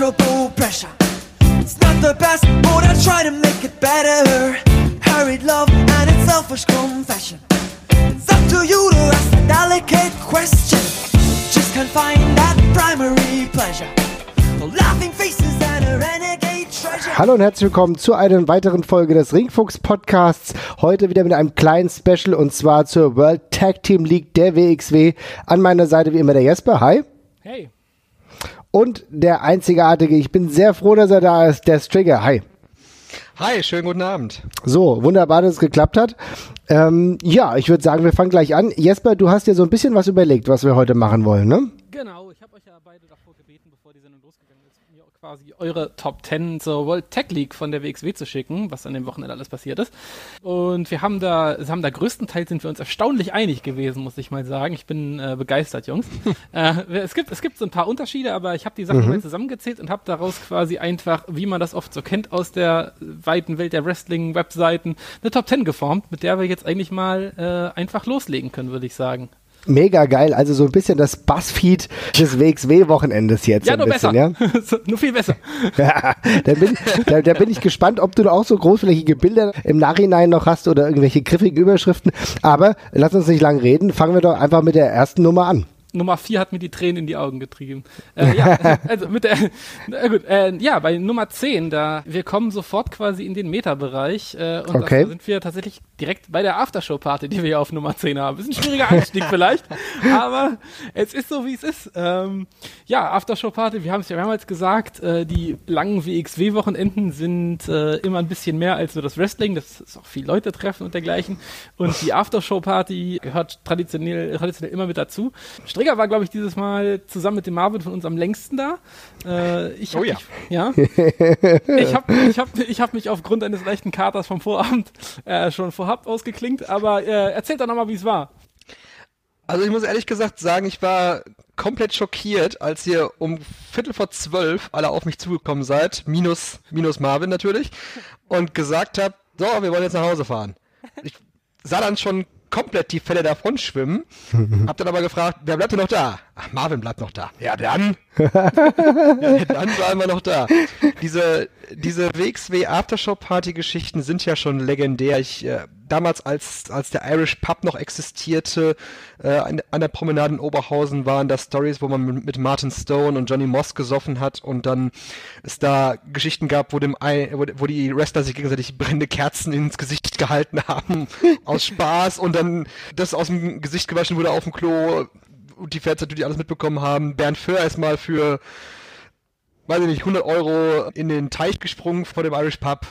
immeasurable pressure. It's not the best, but I try to make it better. Hurried love and its selfish confession. It's up to you to ask a delicate question. Just can't find that primary pleasure. The laughing faces and a renegade treasure. Hallo und herzlich willkommen zu einer weiteren Folge des Ringfuchs Podcasts. Heute wieder mit einem kleinen Special und zwar zur World Tag Team League der WXW. An meiner Seite wie immer der Jesper. Hi. Hey. Und der einzigartige, ich bin sehr froh, dass er da ist, der Strigger. Hi. Hi, schönen guten Abend. So, wunderbar, dass es geklappt hat. Ähm, ja, ich würde sagen, wir fangen gleich an. Jesper, du hast dir so ein bisschen was überlegt, was wir heute machen wollen, ne? Genau, ich habe euch ja beide davor gebeten, bevor die Sendung losgegangen ist, mir quasi eure Top 10 zur World Tech League von der WXW zu schicken, was an dem Wochenende alles passiert ist. Und wir haben da, wir haben da größtenteils sind wir uns erstaunlich einig gewesen, muss ich mal sagen. Ich bin äh, begeistert, Jungs. äh, es gibt, es gibt so ein paar Unterschiede, aber ich habe die Sachen mal zusammengezählt und habe daraus quasi einfach, wie man das oft so kennt aus der weiten Welt der Wrestling-Webseiten, eine Top 10 geformt, mit der wir jetzt eigentlich mal äh, einfach loslegen können, würde ich sagen. Mega geil. Also so ein bisschen das Buzzfeed des WXW-Wochenendes jetzt. Ja, ein nur bisschen, besser. Ja? Nur viel besser. Ja, da, bin, da, da bin ich gespannt, ob du auch so großflächige Bilder im Nachhinein noch hast oder irgendwelche griffigen Überschriften. Aber lass uns nicht lang reden. Fangen wir doch einfach mit der ersten Nummer an. Nummer 4 hat mir die Tränen in die Augen getrieben. Äh, ja, also mit der, na gut, äh, ja, bei Nummer 10, da, wir kommen sofort quasi in den Meta-Bereich, äh, und Okay. da sind wir tatsächlich direkt bei der Aftershow-Party, die wir hier auf Nummer 10 haben. Ist ein schwieriger Einstieg vielleicht, aber es ist so, wie es ist. Ähm, ja, Aftershow-Party, wir haben es ja mehrmals gesagt, äh, die langen WXW-Wochenenden sind äh, immer ein bisschen mehr als nur das Wrestling, das ist auch viel Leute treffen und dergleichen. Und die Aftershow-Party gehört traditionell, traditionell immer mit dazu. Strigger war, glaube ich, dieses Mal zusammen mit dem Marvin von uns am längsten da. Äh, ich hab Oh ja. Mich, ja. ich habe ich hab, ich hab mich aufgrund eines leichten Katers vom Vorabend äh, schon vorab ausgeklingt, aber äh, erzählt doch nochmal, wie es war. Also ich muss ehrlich gesagt sagen, ich war komplett schockiert, als ihr um Viertel vor zwölf alle auf mich zugekommen seid, minus, minus Marvin natürlich, und gesagt habt, so, wir wollen jetzt nach Hause fahren. Ich sah dann schon komplett die Fälle davon schwimmen, hab dann aber gefragt, wer bleibt denn noch da? Ach, Marvin bleibt noch da. Ja, dann. ja, dann bleiben wir noch da. Diese, diese WXW Aftershow Party Geschichten sind ja schon legendär. Ich, äh, damals als, als der Irish Pub noch existierte, äh, an, an der Promenade in Oberhausen waren da Stories, wo man mit, mit Martin Stone und Johnny Moss gesoffen hat und dann es da Geschichten gab, wo dem wo, wo die Wrestler sich gegenseitig brennende Kerzen ins Gesicht gehalten haben aus Spaß und dann das aus dem Gesicht gewaschen wurde auf dem Klo und die Fans natürlich alles mitbekommen haben. Bernd Föhr ist mal für weiß ich nicht, 100 Euro in den Teich gesprungen vor dem Irish Pub.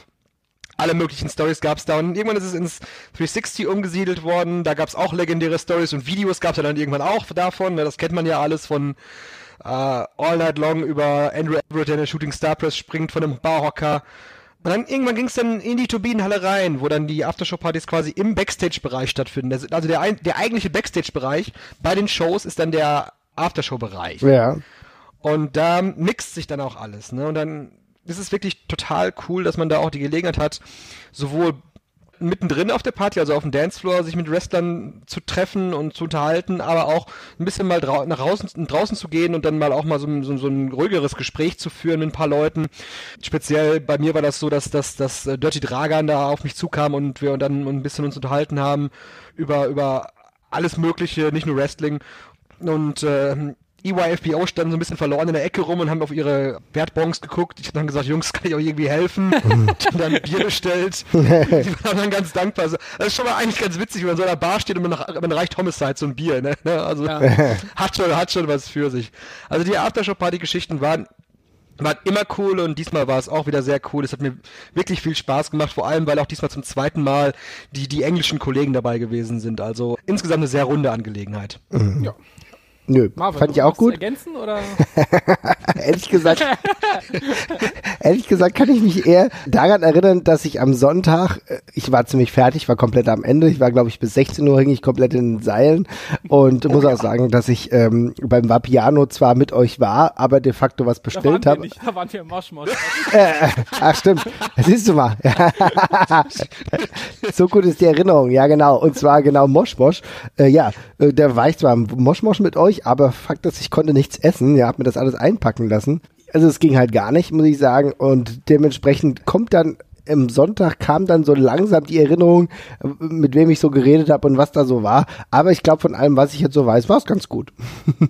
Alle möglichen Stories gab's da und irgendwann ist es ins 360 umgesiedelt worden. Da gab's auch legendäre Stories und Videos gab's ja dann irgendwann auch davon. ne, Das kennt man ja alles von äh, All Night Long über Andrew Everett, der in der Shooting Star Press springt von einem Barhocker. Und dann irgendwann ging's dann in die Turbinenhalle rein, wo dann die Aftershow-Partys quasi im Backstage-Bereich stattfinden. Das- Also der, der eigentliche Backstage-Bereich bei den Shows ist dann der Aftershow-Bereich. Ja. Und da mixt sich dann auch alles. Ne? Und dann ist es wirklich total cool, dass man da auch die Gelegenheit hat, sowohl mittendrin auf der Party, also auf dem Dancefloor, sich mit Wrestlern zu treffen und zu unterhalten, aber auch ein bisschen mal drau nach draußen, draußen zu gehen und dann mal auch mal so, ein- so, so ein ruhigeres Gespräch zu führen mit ein paar Leuten. Speziell bei mir war das so, dass, dass, dass äh, Dirty Dragan da auf mich zukam und wir dann ein bisschen uns unterhalten haben über, über alles Mögliche, nicht nur Wrestling. Und ähm, EYFBO standen so ein bisschen verloren in der Ecke rum und haben auf ihre Wertbons geguckt. Ich habe dann gesagt, Jungs, kann ich euch irgendwie helfen? ich habe dann Bier bestellt. Die waren dann ganz dankbar. Also, Das ist schon mal eigentlich ganz witzig, wenn man so an der Bar steht und man, nach, man reicht Homicide so ein Bier. Ne? Also Ja. hat, schon, hat schon was für sich. Also die Aftershow-Party-Geschichten waren war immer cool und diesmal war es auch wieder sehr cool. Es hat mir wirklich viel Spaß gemacht, vor allem weil auch diesmal zum zweiten Mal die, die englischen Kollegen dabei gewesen sind. Also insgesamt eine sehr runde Angelegenheit. Ja. Nö, Marvin, fand ich auch gut. Ergänzen oder? ehrlich gesagt, ehrlich gesagt kann ich mich eher daran erinnern, dass ich am Sonntag, äh, ich war ziemlich fertig, war komplett am Ende. Ich war, glaube ich, bis 16 Uhr hing ich komplett in den Seilen und muss auch sagen, dass ich ähm, beim Vapiano zwar mit euch war, aber de facto was bestellt habe. da waren wir im Moschmosch. Äh, ach stimmt, siehst du mal. So gut ist die Erinnerung, ja genau. Und zwar genau Moschmosch. Äh, ja, äh, da war ich zwar Moschmosch mit euch, aber Fakt ist, ich konnte nichts essen. Ja, hab mir das alles einpacken lassen. Also es ging halt gar nicht, muss ich sagen. Und dementsprechend kommt dann im Sonntag kam dann so langsam die Erinnerung, mit wem ich so geredet habe und was da so war. Aber ich glaube, von allem, was ich jetzt so weiß, war es ganz gut.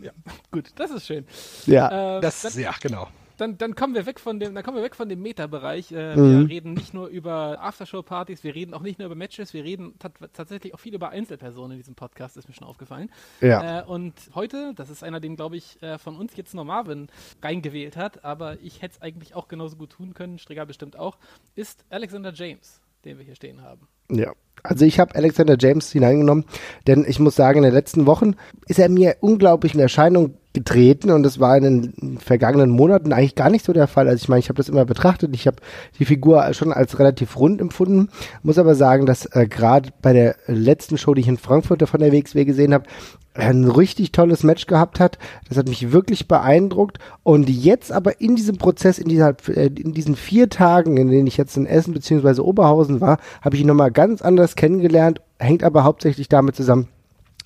Ja, gut, das ist schön. Ja. Äh, Das, dann, ja, genau. Dann, dann kommen wir weg von dem, dann kommen wir weg von dem Meta-Bereich. Äh, Mhm. Wir reden nicht nur über Aftershow-Partys, wir reden auch nicht nur über Matches, wir reden tat- tatsächlich auch viel über Einzelpersonen in diesem Podcast, ist mir schon aufgefallen. Ja. Äh, und heute, das ist einer, den glaube ich äh, von uns jetzt nur Marvin reingewählt hat, aber ich hätte es eigentlich auch genauso gut tun können, Strigger bestimmt auch, ist Alexander James, den wir hier stehen haben. Ja. Also ich habe Alexander James hineingenommen, denn ich muss sagen, in den letzten Wochen ist er mir unglaublich in Erscheinung getreten und das war in den vergangenen Monaten eigentlich gar nicht so der Fall. Also ich meine, ich habe das immer betrachtet, ich habe die Figur schon als relativ rund empfunden, muss aber sagen, dass äh, gerade bei der letzten Show, die ich in Frankfurt von der WXW gesehen habe, ein richtig tolles Match gehabt hat. Das hat mich wirklich beeindruckt. Und jetzt aber in diesem Prozess, in, dieser, äh, in diesen vier Tagen, in denen ich jetzt in Essen bzw. Oberhausen war, habe ich ihn nochmal ganz anders kennengelernt. Hängt aber hauptsächlich damit zusammen,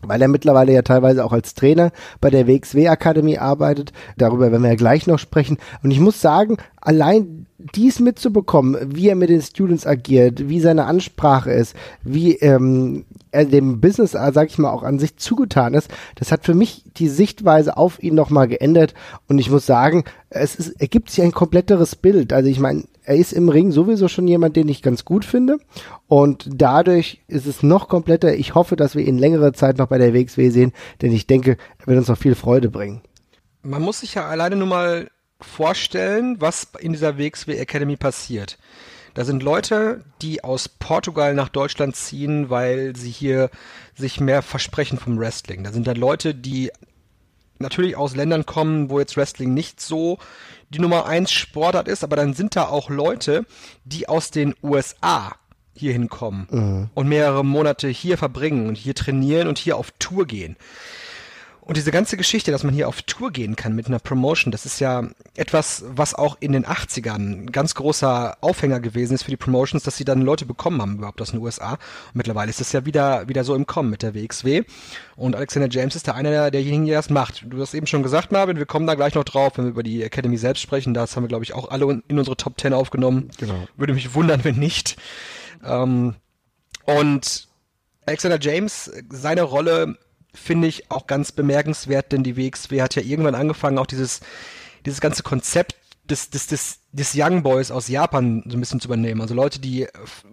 weil er mittlerweile ja teilweise auch als Trainer bei der WXW Akademie arbeitet. Darüber werden wir ja gleich noch sprechen. Und ich muss sagen, allein dies mitzubekommen, wie er mit den Students agiert, wie seine Ansprache ist, wie ähm, er dem Business, äh, sag ich mal, auch an sich zugetan ist, das hat für mich die Sichtweise auf ihn nochmal geändert. Und ich muss sagen, es ist, ergibt sich ein kompletteres Bild. Also ich meine, er ist im Ring sowieso schon jemand, den ich ganz gut finde. Und dadurch ist es noch kompletter. Ich hoffe, dass wir ihn längere Zeit noch bei der WXW sehen, denn ich denke, er wird uns noch viel Freude bringen. Man muss sich ja alleine nur mal vorstellen, was in dieser WXW Academy passiert. Da sind Leute, die aus Portugal nach Deutschland ziehen, weil sie hier sich mehr versprechen vom Wrestling. Da sind dann Leute, die natürlich aus Ländern kommen, wo jetzt Wrestling nicht so die Nummer eins Sportart ist, aber dann sind da auch Leute, die aus den USA hier hinkommen und mehrere Monate hier verbringen und hier trainieren und hier auf Tour gehen. Und diese ganze Geschichte, dass man hier auf Tour gehen kann mit einer Promotion, das ist ja etwas, was auch in den 80ern ein ganz großer Aufhänger gewesen ist für die Promotions, dass sie dann Leute bekommen haben überhaupt aus den USA. Und mittlerweile ist es ja wieder, wieder so im Kommen mit der WXW. Und Alexander James ist der einer der, derjenigen, der das macht. Du hast eben schon gesagt, Marvin, wir kommen da gleich noch drauf, wenn wir über die Academy selbst sprechen. Das haben wir, glaube ich, auch alle in unsere Top 10 aufgenommen. Genau. Würde mich wundern, wenn nicht. Ähm, und Alexander James, seine Rolle finde ich auch ganz bemerkenswert, denn die WXW hat ja irgendwann angefangen, auch dieses, dieses ganze Konzept des, des, des, des Young Boys aus Japan so ein bisschen zu übernehmen. Also Leute, die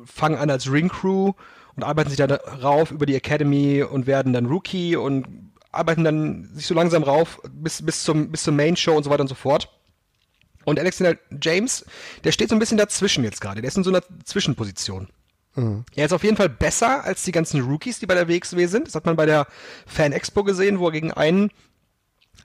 fangen an als Ring Crew und arbeiten sich dann rauf über die Academy und werden dann Rookie und arbeiten dann sich so langsam rauf bis, bis zum, bis zur Main Show und so weiter und so fort. Und Alexander James, der steht so ein bisschen dazwischen jetzt gerade. Der ist in so einer Zwischenposition. Er ist auf jeden Fall besser als die ganzen Rookies, die bei der WXW sind. Das hat man bei der Fan Expo gesehen, wo er gegen einen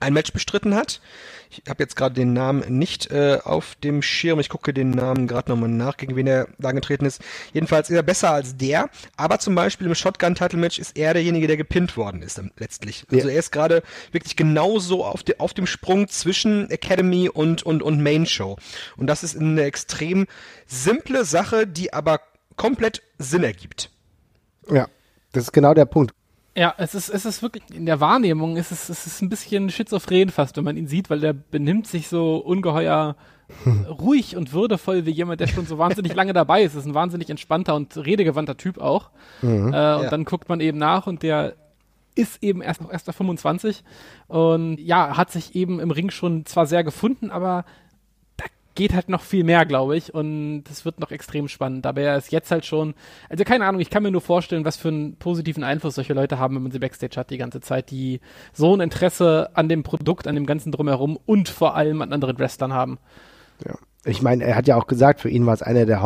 ein Match bestritten hat. Ich habe jetzt gerade den Namen nicht äh, auf dem Schirm. Ich gucke den Namen gerade nochmal nach, gegen wen er da angetreten ist. Jedenfalls ist er besser als der. Aber zum Beispiel im Shotgun-Title-Match ist er derjenige, der gepinnt worden ist dann letztlich. Also er ist gerade wirklich genauso auf, de, auf dem Sprung zwischen Academy und, und, und Main Show. Und das ist eine extrem simple Sache, die aber komplett Sinn ergibt. Ja, das ist genau der Punkt. Ja, es ist, es ist wirklich, in der Wahrnehmung ist es, es ist ein bisschen schizophren fast, wenn man ihn sieht, weil der benimmt sich so ungeheuer ruhig und würdevoll wie jemand, der schon so wahnsinnig lange dabei ist. ist ein wahnsinnig entspannter und redegewandter Typ auch. Äh, und Ja. dann guckt man eben nach und der ist eben erst noch erst 25 und ja, hat sich eben im Ring schon zwar sehr gefunden, aber geht halt noch viel mehr, glaube ich, und das wird noch extrem spannend. Aber er ist jetzt halt schon, also keine Ahnung, ich kann mir nur vorstellen, was für einen positiven Einfluss solche Leute haben, wenn man sie Backstage hat die ganze Zeit, die so ein Interesse an dem Produkt, an dem ganzen Drumherum und vor allem an anderen Wrestlern haben. Ja. Ich meine, er hat ja auch gesagt, für ihn war es einer der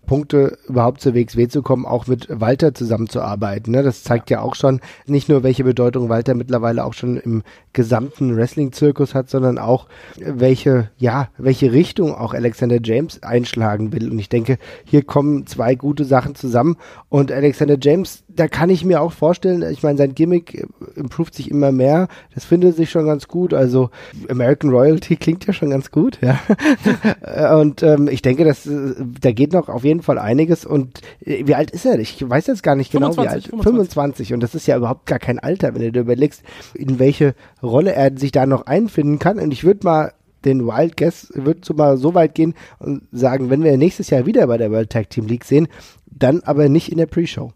Hauptpunkte, überhaupt zur WXW zu kommen, auch mit Walter zusammenzuarbeiten. Ne? Das zeigt ja auch schon nicht nur, welche Bedeutung Walter mittlerweile auch schon im gesamten Wrestling-Zirkus hat, sondern auch welche, ja, welche Richtung auch Alexander James einschlagen will. Und ich denke, hier kommen zwei gute Sachen zusammen. Und Alexander James, da kann ich mir auch vorstellen, ich meine, sein Gimmick äh, improved sich immer mehr. Das findet sich schon ganz gut. Also American Royalty klingt ja schon ganz gut, ja. Und ähm, ich denke, dass äh, da geht noch auf jeden Fall einiges. Und äh, wie alt ist er? Ich weiß jetzt gar nicht genau, 25, wie alt. 25. 25. Und das ist ja überhaupt gar kein Alter, wenn du dir überlegst, in welche Rolle er sich da noch einfinden kann. Und ich würde mal den Wild Guess wird so mal so weit gehen und sagen, wenn wir nächstes Jahr wieder bei der World Tag Team League sehen, dann aber nicht in der Pre-Show.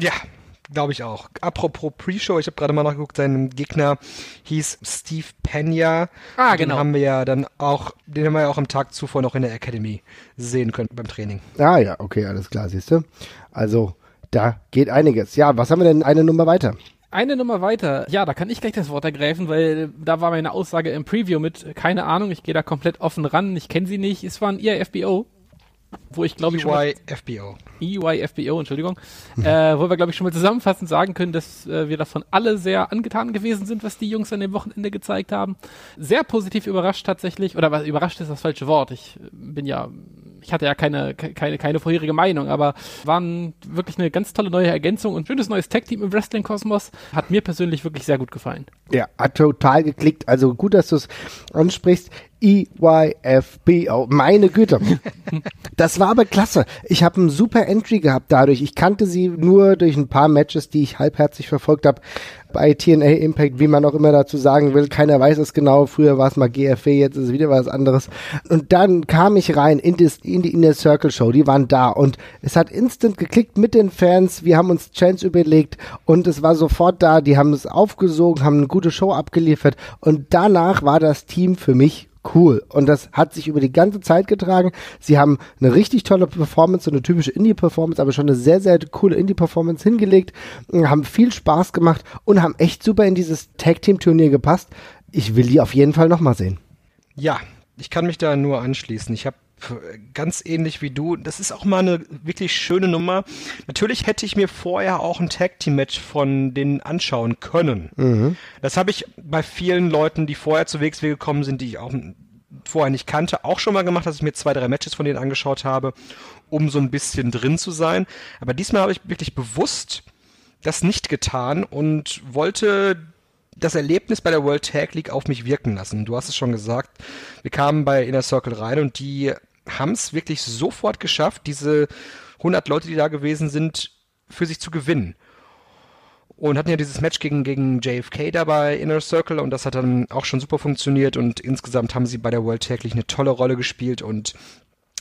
Ja, glaube ich auch. Apropos Pre-Show, ich habe gerade mal nachgeguckt, sein Gegner hieß Steve Pena. Ah, den genau. haben wir ja dann auch, den haben wir ja auch am Tag zuvor noch in der Academy sehen können beim Training. Ah ja, okay, alles klar, siehst du. Also, da geht einiges. Ja, was haben wir denn eine Nummer weiter? Eine Nummer weiter. Ja, da kann ich gleich das Wort ergreifen, weil da war meine Aussage im Preview mit, keine Ahnung, ich gehe da komplett offen ran, ich kenne sie nicht. Es war ein E EIFBO, wo ich glaube ich schon mal, EYFBO. EYFBO, Entschuldigung, äh, wo wir glaube ich schon mal zusammenfassend sagen können, dass äh, wir davon alle sehr angetan gewesen sind, was die Jungs an dem Wochenende gezeigt haben. Sehr positiv überrascht tatsächlich, oder was überrascht ist das falsche Wort. Ich äh, bin ja, ich hatte ja keine, ke- keine, keine vorherige Meinung, aber waren wirklich eine ganz tolle neue Ergänzung und schönes neues Tag-Team im Wrestling-Kosmos. Hat mir persönlich wirklich sehr gut gefallen. Ja, hat total geklickt. Also gut, dass du es ansprichst. EYFBO, meine Güte. Das war aber klasse. Ich habe einen super Entry gehabt dadurch. Ich kannte sie nur durch ein paar Matches, die ich halbherzig verfolgt habe bei TNA Impact, wie man auch immer dazu sagen will. Keiner weiß es genau. Früher war es mal GFW, jetzt ist es wieder was anderes. Und dann kam ich rein in, das, in die Inner Circle Show. Die waren da und es hat instant geklickt mit den Fans. Wir haben uns Chance überlegt und es war sofort da. Die haben es aufgesogen, haben eine gute Show abgeliefert und danach war das Team für mich cool. Und das hat sich über die ganze Zeit getragen. Sie haben eine richtig tolle Performance, so eine typische Indie-Performance, aber schon eine sehr, sehr coole Indie-Performance hingelegt, haben viel Spaß gemacht und haben echt super in dieses Tag-Team-Turnier gepasst. Ich will die auf jeden Fall nochmal sehen. Ja, ich kann mich da nur anschließen. Ich habe ganz ähnlich wie du, das ist auch mal eine wirklich schöne Nummer. Natürlich hätte ich mir vorher auch ein Tag Team Match von denen anschauen können. Das habe ich bei vielen Leuten, die vorher zu WXW gekommen sind, die ich auch vorher nicht kannte, auch schon mal gemacht, dass ich mir zwei, drei Matches von denen angeschaut habe, um so ein bisschen drin zu sein. Aber diesmal habe ich wirklich bewusst das nicht getan und wollte das Erlebnis bei der World Tag League auf mich wirken lassen. Du hast es schon gesagt, wir kamen bei Inner Circle rein und die haben es wirklich sofort geschafft, diese 100 Leute, die da gewesen sind, für sich zu gewinnen. Und hatten ja dieses Match gegen, gegen JFK dabei, Inner Circle, und das hat dann auch schon super funktioniert und insgesamt haben sie bei der World League eine tolle Rolle gespielt und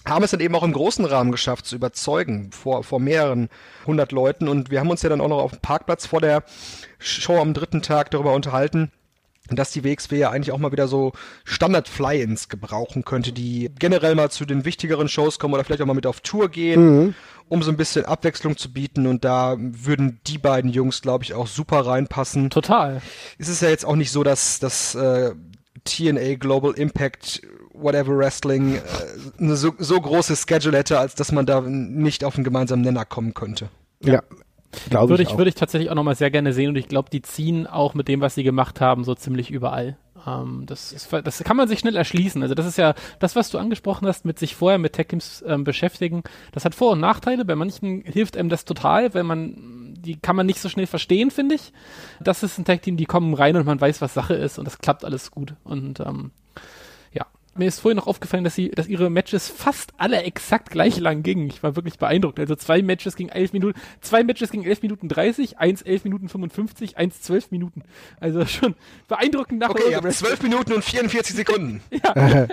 haben es dann eben auch im großen Rahmen geschafft zu überzeugen vor, vor mehreren hundert Leuten und wir haben uns ja dann auch noch auf dem Parkplatz vor der Show am dritten Tag darüber unterhalten, dass die WXW ja eigentlich auch mal wieder so Standard-Fly-Ins gebrauchen könnte, die generell mal zu den wichtigeren Shows kommen oder vielleicht auch mal mit auf Tour gehen, um so ein bisschen Abwechslung zu bieten und da würden die beiden Jungs, glaube ich, auch super reinpassen Total. es ist ja jetzt auch nicht so, dass das äh, TNA Global Impact Whatever Wrestling äh, eine so, so große Schedule hätte, als dass man da nicht auf einen gemeinsamen Nenner kommen könnte. Ja, glaube Würde ich ich, würde ich tatsächlich auch nochmal sehr gerne sehen und ich glaube, die ziehen auch mit dem, was sie gemacht haben, so ziemlich überall. Ähm, das, ist, das kann man sich schnell erschließen. Also das ist ja das, was du angesprochen hast, mit sich vorher mit Tech-Teams ähm, beschäftigen. Das hat Vor- und Nachteile. Bei manchen hilft einem das total, weil man, die kann man nicht so schnell verstehen, finde ich. Das ist ein Tech-Team, die kommen rein und man weiß, was Sache ist und das klappt alles gut. Und ähm, mir ist vorhin noch aufgefallen, dass sie, dass ihre Matches fast alle exakt gleich lang gingen. Ich war wirklich beeindruckt. Also zwei Matches gingen elf Minuten, zwei Matches gingen elf Minuten 30, eins elf Minuten 55, eins zwölf Minuten. Also schon beeindruckend nach Okay, ihr habt 12 Minuten und 44 Sekunden.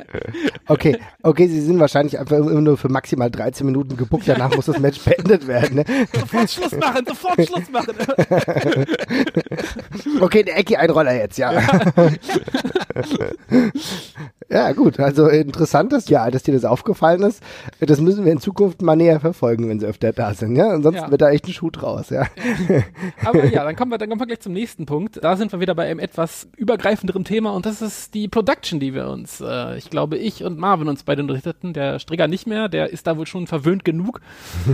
Okay, okay, sie sind wahrscheinlich einfach immer nur für maximal 13 Minuten gebuckt, danach muss das Match beendet werden. Ne? Sofort Schluss machen, sofort Schluss machen. Okay, der Ecki Einroller jetzt, ja. ja, gut, also interessant, dass, ja, dass dir das aufgefallen ist. Das müssen wir in Zukunft mal näher verfolgen, wenn sie öfter da sind, ja. Ansonsten Ja. wird da echt ein Schuh draus, ja. Aber ja, dann kommen wir, dann kommen wir gleich zum nächsten Punkt. Da sind wir wieder bei einem etwas übergreifenderen Thema und das ist die Production, die wir uns, äh, ich glaube, ich und Marvin uns beide unterrichteten. Der Strigger nicht mehr, der ist da wohl schon verwöhnt genug.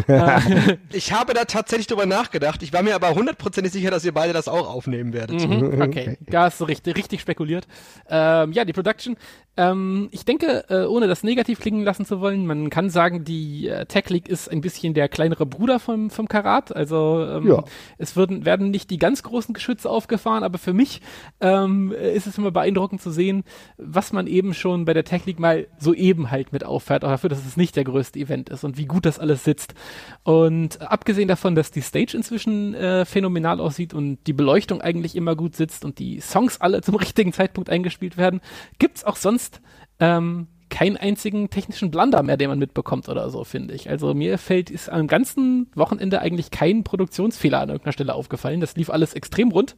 Ich habe da tatsächlich drüber nachgedacht. Ich war mir aber hundertprozentig sicher, dass ihr beide das auch aufnehmen werdet. Mhm, okay, da hast du richtig, richtig spekuliert. Ähm, ja, die Production. Ähm, ich denke, äh, ohne das negativ klingen lassen zu wollen, man kann sagen, die äh, Tech League ist ein bisschen der kleinere Bruder vom, vom Karat. Also ähm, Ja. es würden, werden nicht die ganz großen Geschütze aufgefahren, aber für mich ähm, ist es immer beeindruckend zu sehen, was man eben schon bei der Tech League mal so eben halt mit auffährt, auch dafür, dass es nicht der größte Event ist und wie gut das alles sitzt. Und abgesehen davon, dass die Stage inzwischen äh, phänomenal aussieht und die Beleuchtung eigentlich immer gut sitzt und die Songs alle zum richtigen Zeitpunkt eingespielt werden, gibt's auch sonst ähm, keinen einzigen technischen Blunder mehr, den man mitbekommt oder so, finde ich. Also mir fällt, ist am ganzen Wochenende eigentlich kein Produktionsfehler an irgendeiner Stelle aufgefallen. Das lief alles extrem rund.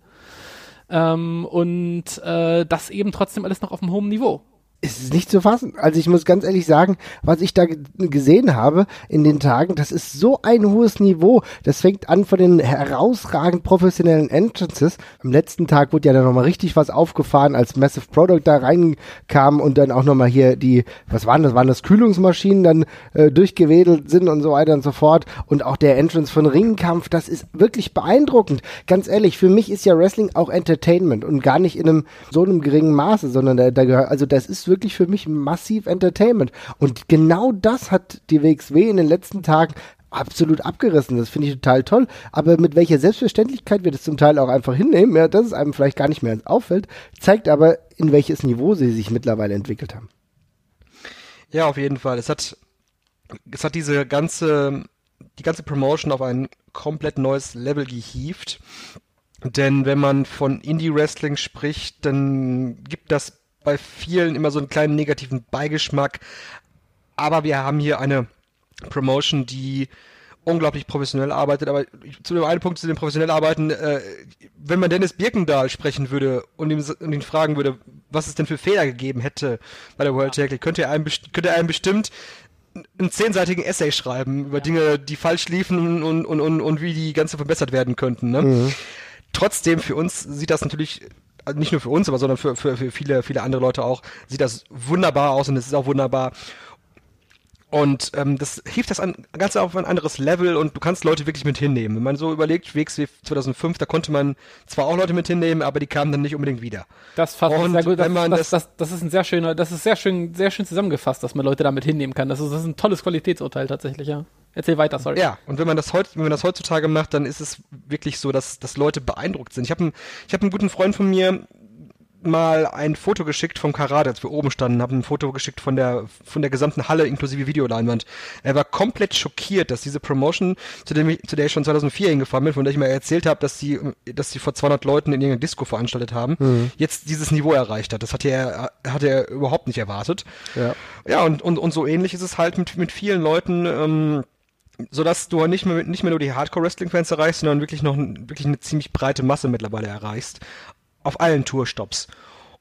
Ähm, und äh, das eben trotzdem alles noch auf einem hohen Niveau es ist nicht zu fassen. Also ich muss ganz ehrlich sagen, was ich da gesehen habe in den Tagen, das ist so ein hohes Niveau. Das fängt an von den herausragend professionellen Entrances. Am letzten Tag wurde ja dann nochmal richtig was aufgefahren, als Massive Product da reinkam und dann auch nochmal hier die, was waren das, waren das Kühlungsmaschinen dann äh, durchgewedelt sind und so weiter und so fort. Und auch der Entrance von Ringkampf, das ist wirklich beeindruckend. Ganz ehrlich, für mich ist ja Wrestling auch Entertainment und gar nicht in einem so einem geringen Maße, sondern da, da gehört, also das ist wirklich für mich massiv Entertainment. Und genau das hat die WXW in den letzten Tagen absolut abgerissen. Das finde ich total toll. Aber mit welcher Selbstverständlichkeit wir das zum Teil auch einfach hinnehmen, ja, dass es einem vielleicht gar nicht mehr auffällt, zeigt aber, in welches Niveau sie sich mittlerweile entwickelt haben. Ja, auf jeden Fall. Es hat, es hat diese ganze, die ganze Promotion auf ein komplett neues Level gehievt. Denn wenn man von Indie-Wrestling spricht, dann gibt das bei vielen immer so einen kleinen negativen Beigeschmack. Aber wir haben hier eine Promotion, die unglaublich professionell arbeitet, aber zu dem einen Punkt, zu dem professionell arbeiten, äh, wenn man Dennis Birkendahl sprechen würde und, ihm, und ihn fragen würde, was es denn für Fehler gegeben hätte bei der World Tag League, könnte er einem, könnte er einem bestimmt einen zehnseitigen Essay schreiben über ja. Dinge, die falsch liefen und, und, und, und wie die ganze verbessert werden könnten. Ne? Mhm. Trotzdem, für uns sieht das natürlich also nicht nur für uns, aber sondern für, für, für viele, viele andere Leute auch, sieht das wunderbar aus und es ist auch wunderbar. Und ähm, das hilft das an, ganz auf ein anderes Level und du kannst Leute wirklich mit hinnehmen. Wenn man so überlegt, WXW 2005, da konnte man zwar auch Leute mit hinnehmen, aber die kamen dann nicht unbedingt wieder. Das fasst und sehr gut. Das, das, das, das, das ist ein sehr schöner, das ist sehr schön, sehr schön zusammengefasst, dass man Leute damit hinnehmen kann. Das ist, das ist ein tolles Qualitätsurteil tatsächlich, ja. Erzähl weiter, sorry. Ja, und wenn man das heute, wenn man das heutzutage macht, dann ist es wirklich so, dass, dass Leute beeindruckt sind. Ich habe einen, ich habe einen guten Freund von mir, mal ein Foto geschickt vom Karat, als wir oben standen, habe ein Foto geschickt von der von der gesamten Halle inklusive Videoleinwand. Er war komplett schockiert, dass diese Promotion, zu, dem ich, zu der ich schon 2004 hingefahren bin, von der ich mal erzählt habe, dass sie dass sie vor 200 Leuten in irgendeiner Disco veranstaltet haben, mhm. jetzt dieses Niveau erreicht hat. Das hatte er hatte er überhaupt nicht erwartet. Ja, ja und, und und so ähnlich ist es halt mit mit vielen Leuten. Ähm, so dass du nicht mehr, nicht mehr nur die Hardcore-Wrestling-Fans erreichst, sondern wirklich noch wirklich eine ziemlich breite Masse mittlerweile erreichst auf allen Tourstops.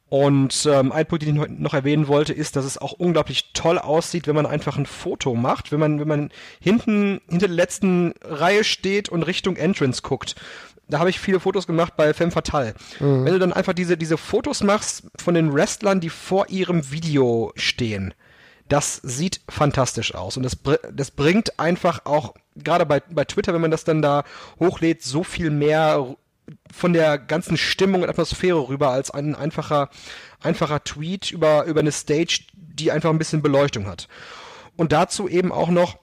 Und ähm, ein Punkt, den ich noch erwähnen wollte, ist, dass es auch unglaublich toll aussieht, wenn man einfach ein Foto macht, wenn man, wenn man hinten hinter der letzten Reihe steht und Richtung Entrance guckt. Da habe ich viele Fotos gemacht bei Femme Fatale. Mhm. Wenn du dann einfach diese, diese Fotos machst von den Wrestlern, die vor ihrem Video stehen, das sieht fantastisch aus. Und das, das bringt einfach auch, gerade bei, bei Twitter, wenn man das dann da hochlädt, so viel mehr von der ganzen Stimmung und Atmosphäre rüber als ein einfacher, einfacher Tweet über, über eine Stage, die einfach ein bisschen Beleuchtung hat. Und dazu eben auch noch,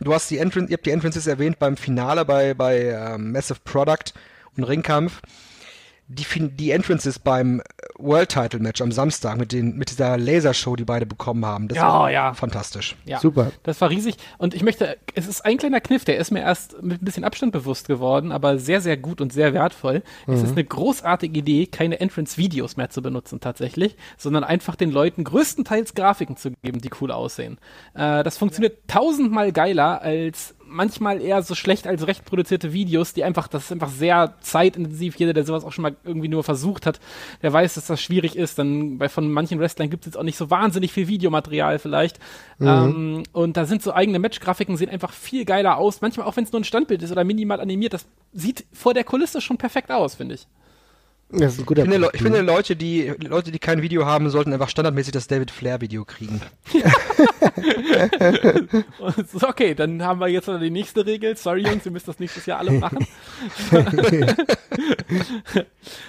du hast die Entrance, ihr habt die Entrances erwähnt beim Finale bei, bei uh, Massive Product und Ringkampf die, die Entrances beim World Title Match am Samstag mit, den, mit dieser Lasershow, die beide bekommen haben. Das ja, war ja. fantastisch. Ja, super. Das war riesig. Und ich möchte, es ist ein kleiner Kniff, der ist mir erst mit ein bisschen Abstand bewusst geworden, aber sehr, sehr gut und sehr wertvoll. Mhm. Es ist eine großartige Idee, keine Entrance-Videos mehr zu benutzen tatsächlich, sondern einfach den Leuten größtenteils Grafiken zu geben, die cool aussehen. Äh, das funktioniert tausendmal geiler als manchmal eher so schlecht als recht produzierte Videos, die einfach, das ist einfach sehr zeitintensiv. Jeder, der sowas auch schon mal irgendwie nur versucht hat, der weiß, dass das schwierig ist. Dann bei von manchen Wrestlern gibt es jetzt auch nicht so wahnsinnig viel Videomaterial vielleicht. Mhm. Ähm, und da sind so eigene Matchgrafiken, sehen einfach viel geiler aus. Manchmal auch wenn es nur ein Standbild ist oder minimal animiert, das sieht vor der Kulisse schon perfekt aus, finde ich. Das ist ein guter ich, finde, ich finde, Leute, die Leute, die kein Video haben, sollten einfach standardmäßig das David Flair Video kriegen. okay, dann haben wir jetzt noch die nächste Regel. Sorry Jungs, ihr müsst das nächstes Jahr alle machen.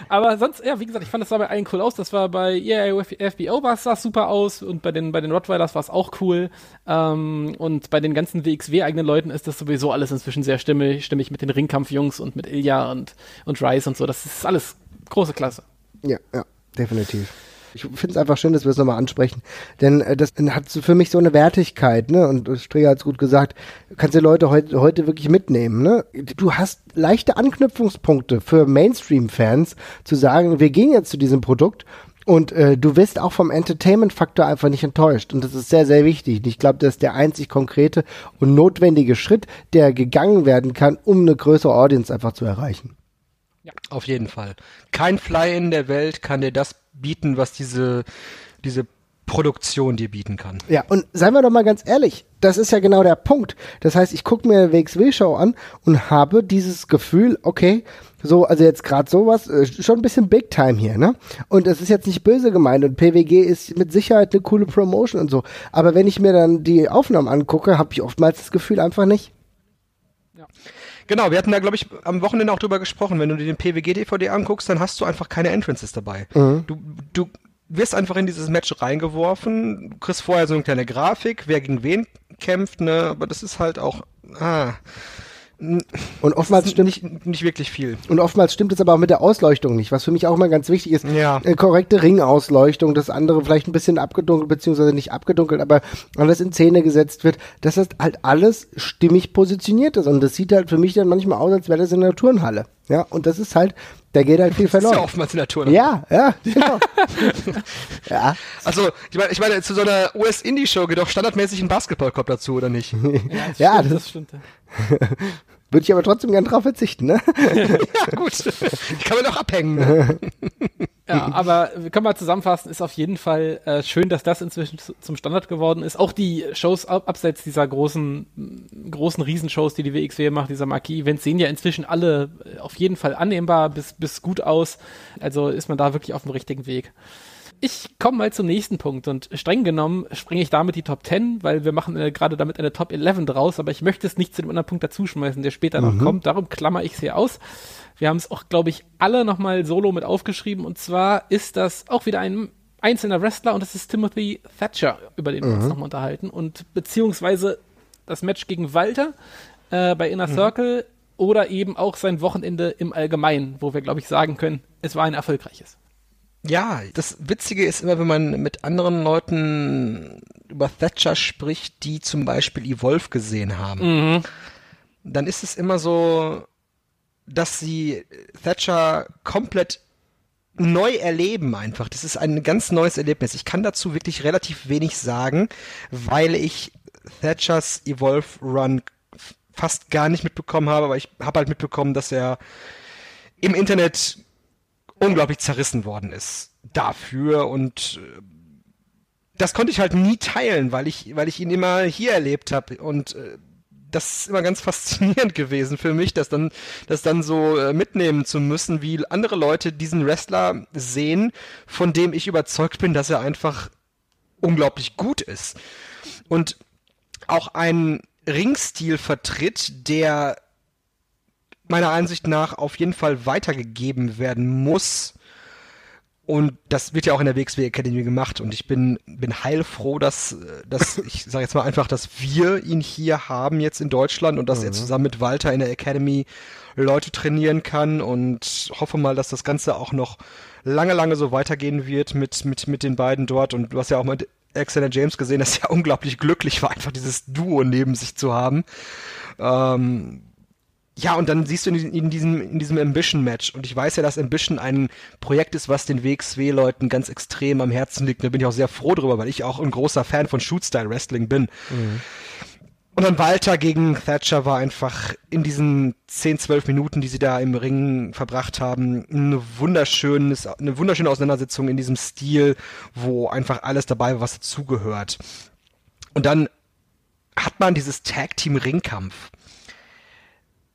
Aber sonst, ja, wie gesagt, ich fand das sah bei allen cool aus. Das war bei EA FBO war es sah super aus und bei den bei den Rottweilers war es auch cool. Ähm, und bei den ganzen WXW eigenen Leuten ist das sowieso alles inzwischen sehr stimmig, stimmig mit den Ringkampfjungs und mit Ilya und und Rice und so. Das ist alles große Klasse. Ja, ja, definitiv. Ich finde es einfach schön, dass wir es nochmal ansprechen. Denn äh, das hat so für mich so eine Wertigkeit, ne? Und Streger hat es gut gesagt, kannst du Leute heute, heute wirklich mitnehmen, ne? Du hast leichte Anknüpfungspunkte für Mainstream-Fans zu sagen, wir gehen jetzt zu diesem Produkt Und äh, du wirst auch vom Entertainment-Faktor einfach nicht enttäuscht. Und das ist sehr, sehr wichtig. Und ich glaube, das ist der einzig konkrete und notwendige Schritt, der gegangen werden kann, um eine größere Audience einfach zu erreichen. Ja. Auf jeden Fall. Kein Fly-In der Welt kann dir das bieten, was diese, diese Produktion dir bieten kann. Ja, und seien wir doch mal ganz ehrlich, das ist ja genau der Punkt. Das heißt, ich gucke mir eine WXW-Show an und habe dieses Gefühl, okay, so, also jetzt gerade sowas, äh, schon ein bisschen Big Time hier, ne? Und es ist jetzt nicht böse gemeint und PWG ist mit Sicherheit eine coole Promotion und so. Aber wenn ich mir dann die Aufnahmen angucke, habe ich oftmals das Gefühl einfach nicht. Genau, wir hatten da, glaube ich, am Wochenende auch drüber gesprochen. Wenn du dir den PWG-DVD anguckst, dann hast du einfach keine Entrances dabei. Mhm. Du, du wirst einfach in dieses Match reingeworfen, du kriegst vorher so eine kleine Grafik, wer gegen wen kämpft, ne, aber das ist halt auch, ah, und oftmals stimmt nicht, nicht wirklich viel. Und oftmals stimmt es aber auch mit der Ausleuchtung nicht, was für mich auch mal ganz wichtig ist. Ja. Äh, korrekte Ringausleuchtung, das andere vielleicht ein bisschen abgedunkelt, beziehungsweise nicht abgedunkelt, aber alles in Szene gesetzt wird, dass das halt alles stimmig positioniert ist. Und das sieht halt für mich dann manchmal aus, als wäre das in der Turnhalle. Ja, und das ist halt, da geht halt viel verloren. Das ist ja oftmals in der Turnhalle. Ja, ja, genau. ja. Also, ich meine, ich meine, zu so einer US-Indie-Show geht doch standardmäßig ein Basketballkorb dazu, oder nicht? Ja, das, ja, das stimmt. Würde ich aber trotzdem gern drauf verzichten, ne? ja, gut. Die kann man auch abhängen. Ne? ja, aber wir können mal zusammenfassen, ist auf jeden Fall äh, schön, dass das inzwischen zum Standard geworden ist. Auch die Shows ab, abseits dieser großen, großen Riesenshows, die die WXW macht, dieser Marquis-Events, sehen ja inzwischen alle äh, auf jeden Fall annehmbar bis, bis gut aus. Also ist man da wirklich auf dem richtigen Weg ich komme mal zum nächsten Punkt und streng genommen springe ich damit die Top 10, weil wir machen äh, gerade damit eine Top 11 draus, aber ich möchte es nicht zu dem anderen Punkt dazuschmeißen, der später mhm. noch kommt. Darum klammer ich es hier aus. Wir haben es auch, glaube ich, alle nochmal solo mit aufgeschrieben und zwar ist das auch wieder ein einzelner Wrestler und das ist Timothy Thatcher, über den mhm. wir uns mhm. nochmal unterhalten und beziehungsweise das Match gegen Walter äh, bei Inner mhm. Circle oder eben auch sein Wochenende im Allgemeinen, wo wir, glaube ich, sagen können, es war ein erfolgreiches. Ja, das Witzige ist immer, wenn man mit anderen Leuten über Thatcher spricht, die zum Beispiel Evolve gesehen haben, mhm. dann ist es immer so, dass sie Thatcher komplett neu erleben einfach. Das ist ein ganz neues Erlebnis. Ich kann dazu wirklich relativ wenig sagen, weil ich Thatchers Evolve Run fast gar nicht mitbekommen habe, aber ich habe halt mitbekommen, dass er im Internet unglaublich zerrissen worden ist dafür und äh, das konnte ich halt nie teilen, weil ich, weil ich ihn immer hier erlebt habe und äh, das ist immer ganz faszinierend gewesen für mich, das dann, das dann so äh, mitnehmen zu müssen, wie andere Leute diesen Wrestler sehen, von dem ich überzeugt bin, dass er einfach unglaublich gut ist. Und auch einen Ringstil vertritt, der meiner Ansicht nach auf jeden Fall weitergegeben werden muss. Und das wird ja auch in der WXW Academy gemacht. Und ich bin, bin heilfroh, dass, dass ich sage jetzt mal einfach, dass wir ihn hier haben jetzt in Deutschland und dass mhm. er zusammen mit Walter in der Academy Leute trainieren kann und hoffe mal, dass das Ganze auch noch lange, lange so weitergehen wird mit, mit, mit den beiden dort. Und du hast ja auch mit Alexander James gesehen, dass er unglaublich glücklich war, einfach dieses Duo neben sich zu haben. Ähm, ja, und dann siehst du in, in diesem, in diesem Ambition-Match, und ich weiß ja, dass Ambition ein Projekt ist, was den WXW-Leuten ganz extrem am Herzen liegt. Da bin ich auch sehr froh drüber, weil ich auch ein großer Fan von Shoot-Style-Wrestling bin. Mhm. Und dann Walter gegen Thatcher war einfach in diesen 10, 12 Minuten, die sie da im Ring verbracht haben, eine, wunderschönes, eine wunderschöne Auseinandersetzung in diesem Stil, wo einfach alles dabei war, was dazugehört. Und dann hat man dieses Tag-Team-Ringkampf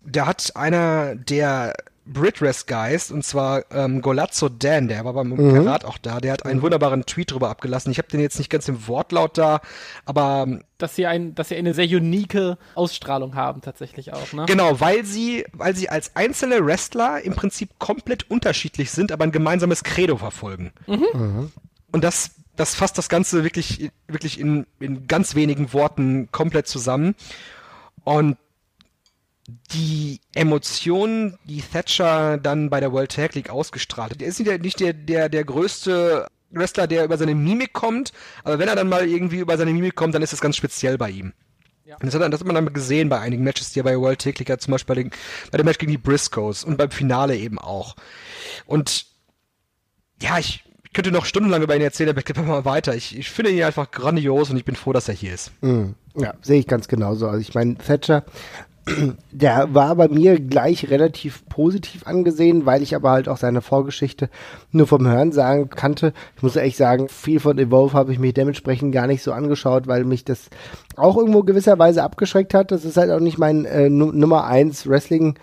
da hat einer der Britrest Guys, und zwar ähm, Golazzo Dan, der war beim mhm. Karat auch da, der hat einen wunderbaren Tweet drüber abgelassen. Ich habe den jetzt nicht ganz im Wortlaut da, aber ähm, dass sie ein, dass sie eine sehr unique Ausstrahlung haben tatsächlich auch, ne? Genau, weil sie, weil sie als einzelne Wrestler im Prinzip komplett unterschiedlich sind, aber ein gemeinsames Credo verfolgen. Mhm. Mhm. Und das, das fasst das Ganze wirklich, wirklich in, in ganz wenigen Worten komplett zusammen. Und die Emotionen, die Thatcher dann bei der World Tag League ausgestrahlt hat. Er ist nicht der, der, der größte Wrestler, der über seine Mimik kommt, aber wenn er dann mal irgendwie über seine Mimik kommt, dann ist das ganz speziell bei ihm. Ja. Das, hat, das hat man dann gesehen bei einigen Matches, die er bei World Tag League hat, zum Beispiel bei, den, bei dem Match gegen die Briscoes und beim Finale eben auch. Und ja, ich könnte noch stundenlang über ihn erzählen, aber ich glaube mal weiter. Ich, ich finde ihn einfach grandios und ich bin froh, dass er hier ist. Mhm. Ja, sehe ich ganz genauso. Also ich meine, Thatcher, der war bei mir gleich relativ positiv angesehen, weil ich aber halt auch seine Vorgeschichte nur vom Hören sagen kannte. Ich muss ehrlich sagen, viel von Evolve habe ich mich dementsprechend gar nicht so angeschaut, weil mich das auch irgendwo gewisserweise abgeschreckt hat. Das ist halt auch nicht mein äh, Nummer eins Wrestling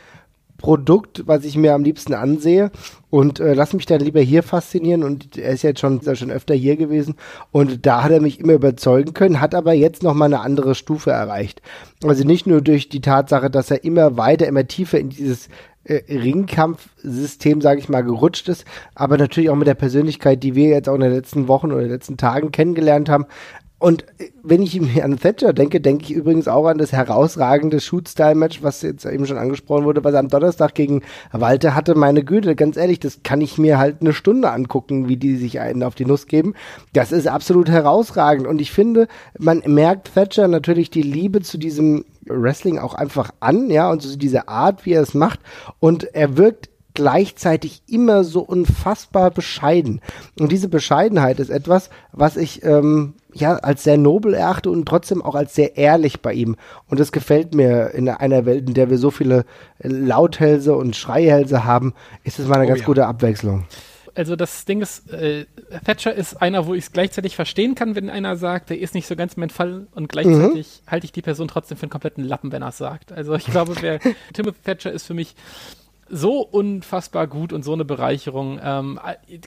Produkt, was ich mir am liebsten ansehe. Und äh, lass mich dann lieber hier faszinieren. Und er ist jetzt schon, ist ja schon öfter hier gewesen. Und da hat er mich immer überzeugen können, hat aber jetzt noch mal eine andere Stufe erreicht. Also nicht nur durch die Tatsache, dass er immer weiter, immer tiefer in dieses äh, Ringkampfsystem, sage ich mal, gerutscht ist, aber natürlich auch mit der Persönlichkeit, die wir jetzt auch in den letzten Wochen oder den letzten Tagen kennengelernt haben, und wenn ich mir an Thatcher denke, denke ich übrigens auch an das herausragende Shoot-Style-Match, was jetzt eben schon angesprochen wurde, was er am Donnerstag gegen Walter hatte. Meine Güte, ganz ehrlich, das kann ich mir halt eine Stunde angucken, wie die sich einen auf die Nuss geben. Das ist absolut herausragend. Und ich finde, man merkt Thatcher natürlich die Liebe zu diesem Wrestling auch einfach an, ja, und so diese Art, wie er es macht. Und er wirkt gleichzeitig immer so unfassbar bescheiden. Und diese Bescheidenheit ist etwas, was ich ähm, ja als sehr nobel erachte und trotzdem auch als sehr ehrlich bei ihm. Und das gefällt mir in einer Welt, in der wir so viele Lauthälse und Schreihälse haben, ist es mal eine oh, ganz ja. gute Abwechslung. Also das Ding ist, äh, Thatcher ist einer, wo ich es gleichzeitig verstehen kann, wenn einer sagt, der ist nicht so ganz mein Fall und gleichzeitig mhm. halte ich die Person trotzdem für einen kompletten Lappen, wenn er es sagt. Also ich glaube, wer Timothy Thatcher ist für mich so unfassbar gut und so eine Bereicherung. Ähm,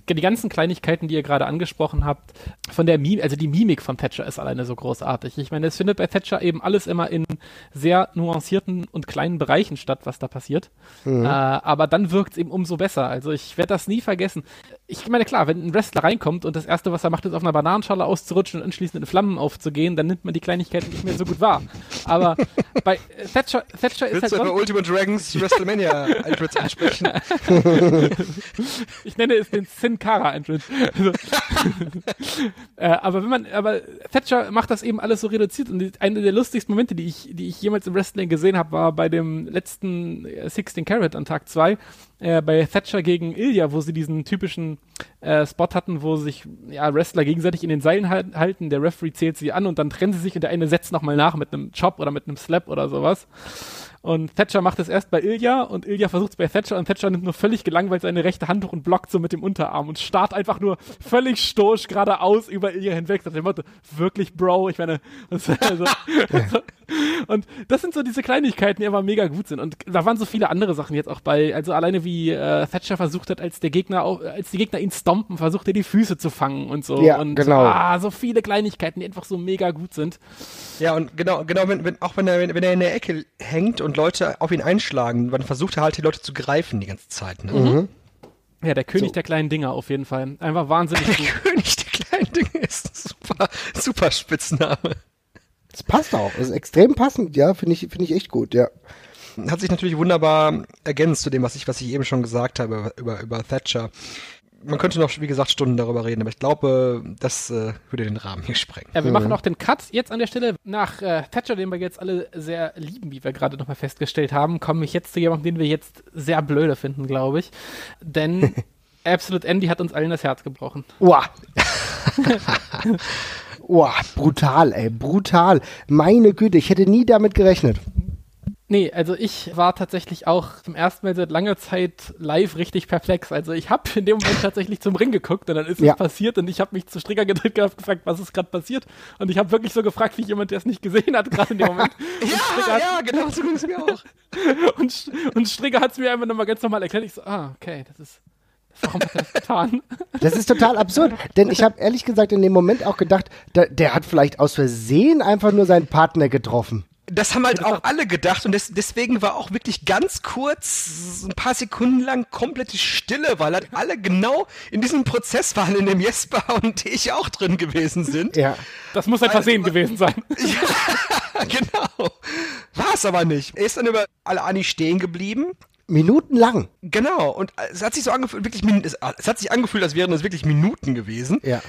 die ganzen Kleinigkeiten, die ihr gerade angesprochen habt, von der Mimik, also die Mimik von Thatcher ist alleine so großartig. Ich meine, es findet bei Thatcher eben alles immer in sehr nuancierten und kleinen Bereichen statt, was da passiert. Mhm. Äh, aber dann wirkt es eben umso besser. Also ich werde das nie vergessen. Ich meine, klar, wenn ein Wrestler reinkommt und das Erste, was er macht, ist auf einer Bananenschale auszurutschen und anschließend in Flammen aufzugehen, dann nimmt man die Kleinigkeiten nicht mehr so gut wahr. Aber bei Thatcher, Thatcher ist Willst halt... Du bei Ultimate Dragons WrestleMania Entrance ansprechen? ich nenne es den Sin Cara Entrance. Also, äh, aber wenn man, aber Thatcher macht das eben alles so reduziert und die, eine der lustigsten Momente, die ich, die ich jemals im Wrestling gesehen habe, war bei dem letzten 16 Carat an Tag 2, äh, bei Thatcher gegen Ilya, wo sie diesen typischen äh, Spot hatten, wo sich ja, Wrestler gegenseitig in den Seilen halten, der Referee zählt sie an und dann trennen sie sich und der eine setzt nochmal nach mit einem Chop oder mit einem Slap oder sowas. Und Thatcher macht es erst bei Ilya und Ilya versucht es bei Thatcher und Thatcher nimmt nur völlig gelangweilt seine rechte Hand hoch und blockt so mit dem Unterarm und starrt einfach nur völlig stoisch geradeaus über Ilya hinweg. Nach dem Motto, wirklich Bro, ich meine, also, also, und das sind so diese Kleinigkeiten, die aber mega gut sind. Und da waren so viele andere Sachen jetzt auch bei, also alleine wie äh, Thatcher versucht hat, als der Gegner, auch, als die Gegner ihn stompen, versucht er die Füße zu fangen und so. Ja, und genau. ah, so viele Kleinigkeiten, die einfach so mega gut sind. Ja, und genau, genau, wenn, wenn, auch wenn er, wenn er in der Ecke hängt und Leute auf ihn einschlagen, dann versucht er halt die Leute zu greifen die ganze Zeit. Ne? Mhm. Ja, der König so. der kleinen Dinger auf jeden Fall. Einfach wahnsinnig der gut. König der kleinen Dinge ist ein super, super Spitzname. Das passt auch. Das ist extrem passend, ja, finde ich, finde ich echt gut, ja. Hat sich natürlich wunderbar ergänzt zu dem, was ich, was ich eben schon gesagt habe über, über, Thatcher man könnte noch, wie gesagt, Stunden darüber reden, aber ich glaube, das äh, würde den Rahmen hier sprengen. Ja, wir machen auch den Cut jetzt an der Stelle. Nach äh, Thatcher, den wir jetzt alle sehr lieben, wie wir gerade nochmal festgestellt haben, komme ich jetzt zu jemandem, den wir jetzt sehr blöde finden, glaube ich. Denn Absolute Andy hat uns allen das Herz gebrochen. Wow. wow, brutal, ey, brutal. Meine Güte, ich hätte nie damit gerechnet. Nee, also ich war tatsächlich auch zum ersten Mal seit langer Zeit live richtig perplex. Also ich habe in dem Moment tatsächlich zum Ring geguckt und dann ist ja. es passiert und ich habe mich zu Stricker gedrückt gehabt, gefragt, was ist gerade passiert. Und ich habe wirklich so gefragt, wie jemand, der es nicht gesehen hat, gerade in dem Moment. ja, ja, genau, so ging es mir auch. und, und Stricker hat es mir einfach nochmal ganz normal erklärt. Ich so, ah, okay, das ist Warum hat er das getan? Das ist total absurd, denn ich habe ehrlich gesagt in dem Moment auch gedacht, der, der hat vielleicht aus Versehen einfach nur seinen Partner getroffen. Das haben halt auch alle gedacht und des, deswegen war auch wirklich ganz kurz, ein paar Sekunden lang komplette Stille, weil halt alle genau in diesem Prozess waren, in dem Jesper und ich auch drin gewesen sind. Ja. Das muss ein also, Versehen also, gewesen sein. Ja, genau. War es aber nicht. Er ist dann über alle Ani stehen geblieben. Minutenlang. Genau. Und es hat sich so angefühlt, wirklich, es, es hat sich angefühlt, als wären es wirklich Minuten gewesen. Ja.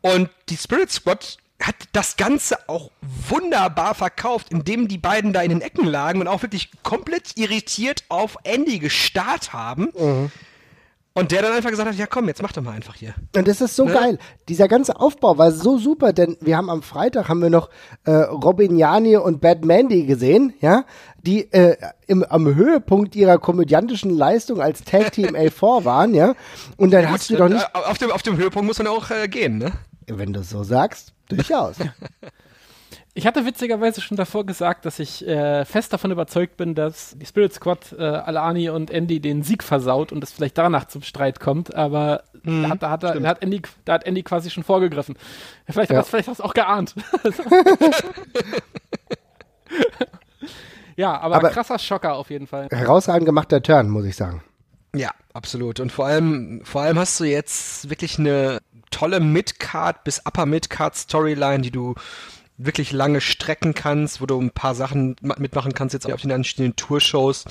Und die Spirit Squad hat das Ganze auch wunderbar verkauft, indem die beiden da in den Ecken lagen und auch wirklich komplett irritiert auf Andy gestarrt haben. Mhm. Und der dann einfach gesagt hat, ja komm, jetzt mach doch mal einfach hier. Und das ist so Ne? geil. Dieser ganze Aufbau war so super, denn wir haben am Freitag haben wir noch äh, Robin Jani und Bad Mandy gesehen, ja, die äh, im, am Höhepunkt ihrer komödiantischen Leistung als Tag Team A4 waren, ja. Und dann hast du doch nicht, Äh, Auf dem, auf dem Höhepunkt muss man auch äh, gehen, ne? wenn du es so sagst, durchaus. Ich hatte witzigerweise schon davor gesagt, dass ich äh, fest davon überzeugt bin, dass die Spirit Squad äh, Alani und Andy den Sieg versaut und es vielleicht danach zum Streit kommt, aber da, hat, da, hat, er- da, hat Andy, da hat Andy quasi schon vorgegriffen. Vielleicht, Ja. das, vielleicht hast du auch geahnt. ja, aber, Aber- krasser Schocker auf jeden Fall. Herausragend gemachter Turn, muss ich sagen. Ja, absolut. Und vor allem, vor allem hast du jetzt wirklich eine tolle Mid-Card bis Upper Mid-Card Storyline, die du wirklich lange strecken kannst, wo du ein paar Sachen ma- mitmachen kannst, jetzt auf den anstehenden Tour-Shows,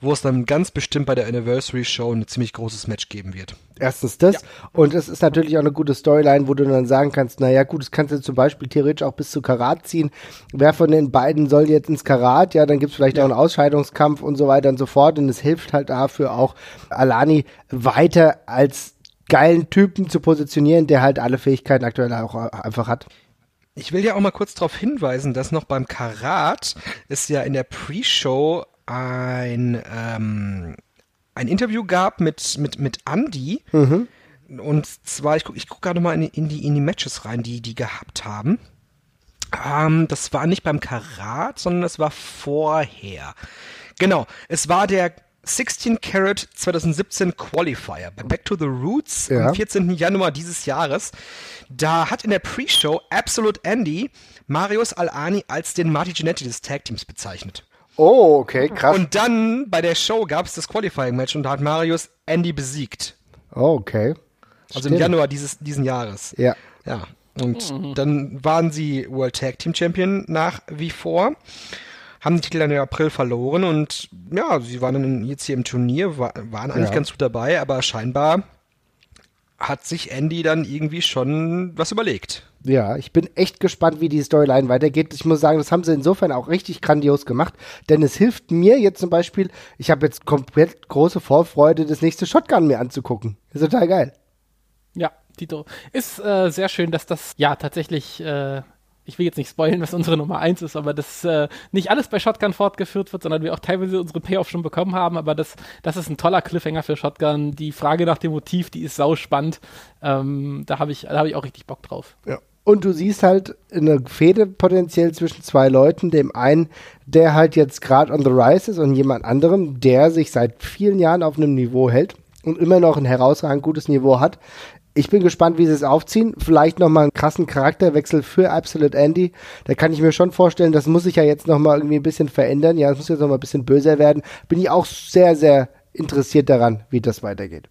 wo es dann ganz bestimmt bei der Anniversary Show ein ziemlich großes Match geben wird. Erstens das. Und es ist natürlich auch eine gute Storyline, wo du dann sagen kannst, naja gut, das kannst du zum Beispiel theoretisch auch bis zu Karat ziehen. Wer von den beiden soll jetzt ins Karat? Ja, dann gibt's vielleicht auch einen Ausscheidungskampf und so weiter und so fort. Und es hilft halt dafür auch, Alani weiter als geilen Typen zu positionieren, der halt alle Fähigkeiten aktuell auch einfach hat. Ich will ja auch mal kurz darauf hinweisen, dass noch beim Karat es ja in der Pre-Show ein, ähm, ein Interview gab mit, mit, mit Andy. Und zwar, ich gucke ich guck gerade mal in, die- in, die, in die Matches rein, die die gehabt haben. Ähm, das war nicht beim Karat, sondern es war vorher. Genau, es war der 16 Carat 2017 Qualifier bei Back to the Roots Ja. am 14. Januar dieses Jahres. Da hat in der Pre-Show Absolute Andy Marius Alani als den Marty Jannetty des Tag-Teams bezeichnet. Oh, okay, krass. Und dann bei der Show gab es das Qualifying-Match und da hat Marius Andy besiegt. oh, okay. Also im. Januar dieses diesen Jahres. Ja. Ja. Und dann waren sie World Tag Team Champion nach wie vor. Haben den Titel dann im April verloren und ja, sie waren dann jetzt hier im Turnier, wa- waren eigentlich Ja. ganz gut dabei, aber scheinbar hat sich Andy dann irgendwie schon was überlegt. Ja, ich bin echt gespannt, wie die Storyline weitergeht. Ich muss sagen, das haben sie insofern auch richtig grandios gemacht, denn es hilft mir jetzt zum Beispiel, ich habe jetzt komplett große Vorfreude, das nächste Shotgun mir anzugucken. Ist total geil. Ja, Tito. Ist äh, sehr schön, dass das ja tatsächlich, äh, ich will jetzt nicht spoilen, was unsere Nummer eins ist, aber dass äh, nicht alles bei Shotgun fortgeführt wird, sondern wir auch teilweise unsere Payoff schon bekommen haben. Aber das, das ist ein toller Cliffhanger für Shotgun. Die Frage nach dem Motiv, die ist sauspannend. Ähm, da habe ich, hab ich auch richtig Bock drauf. Ja. Und du siehst halt eine Fehde potenziell zwischen zwei Leuten, dem einen, der halt jetzt gerade on the rise ist und jemand anderem, der sich seit vielen Jahren auf einem Niveau hält und immer noch ein herausragend gutes Niveau hat. Ich bin gespannt, wie sie es aufziehen. Vielleicht nochmal einen krassen Charakterwechsel für Absolute Andy. Da kann ich mir schon vorstellen, das muss sich ja jetzt nochmal irgendwie ein bisschen verändern. Ja, es muss jetzt nochmal ein bisschen böser werden. Bin ich auch sehr, sehr interessiert daran, wie das weitergeht.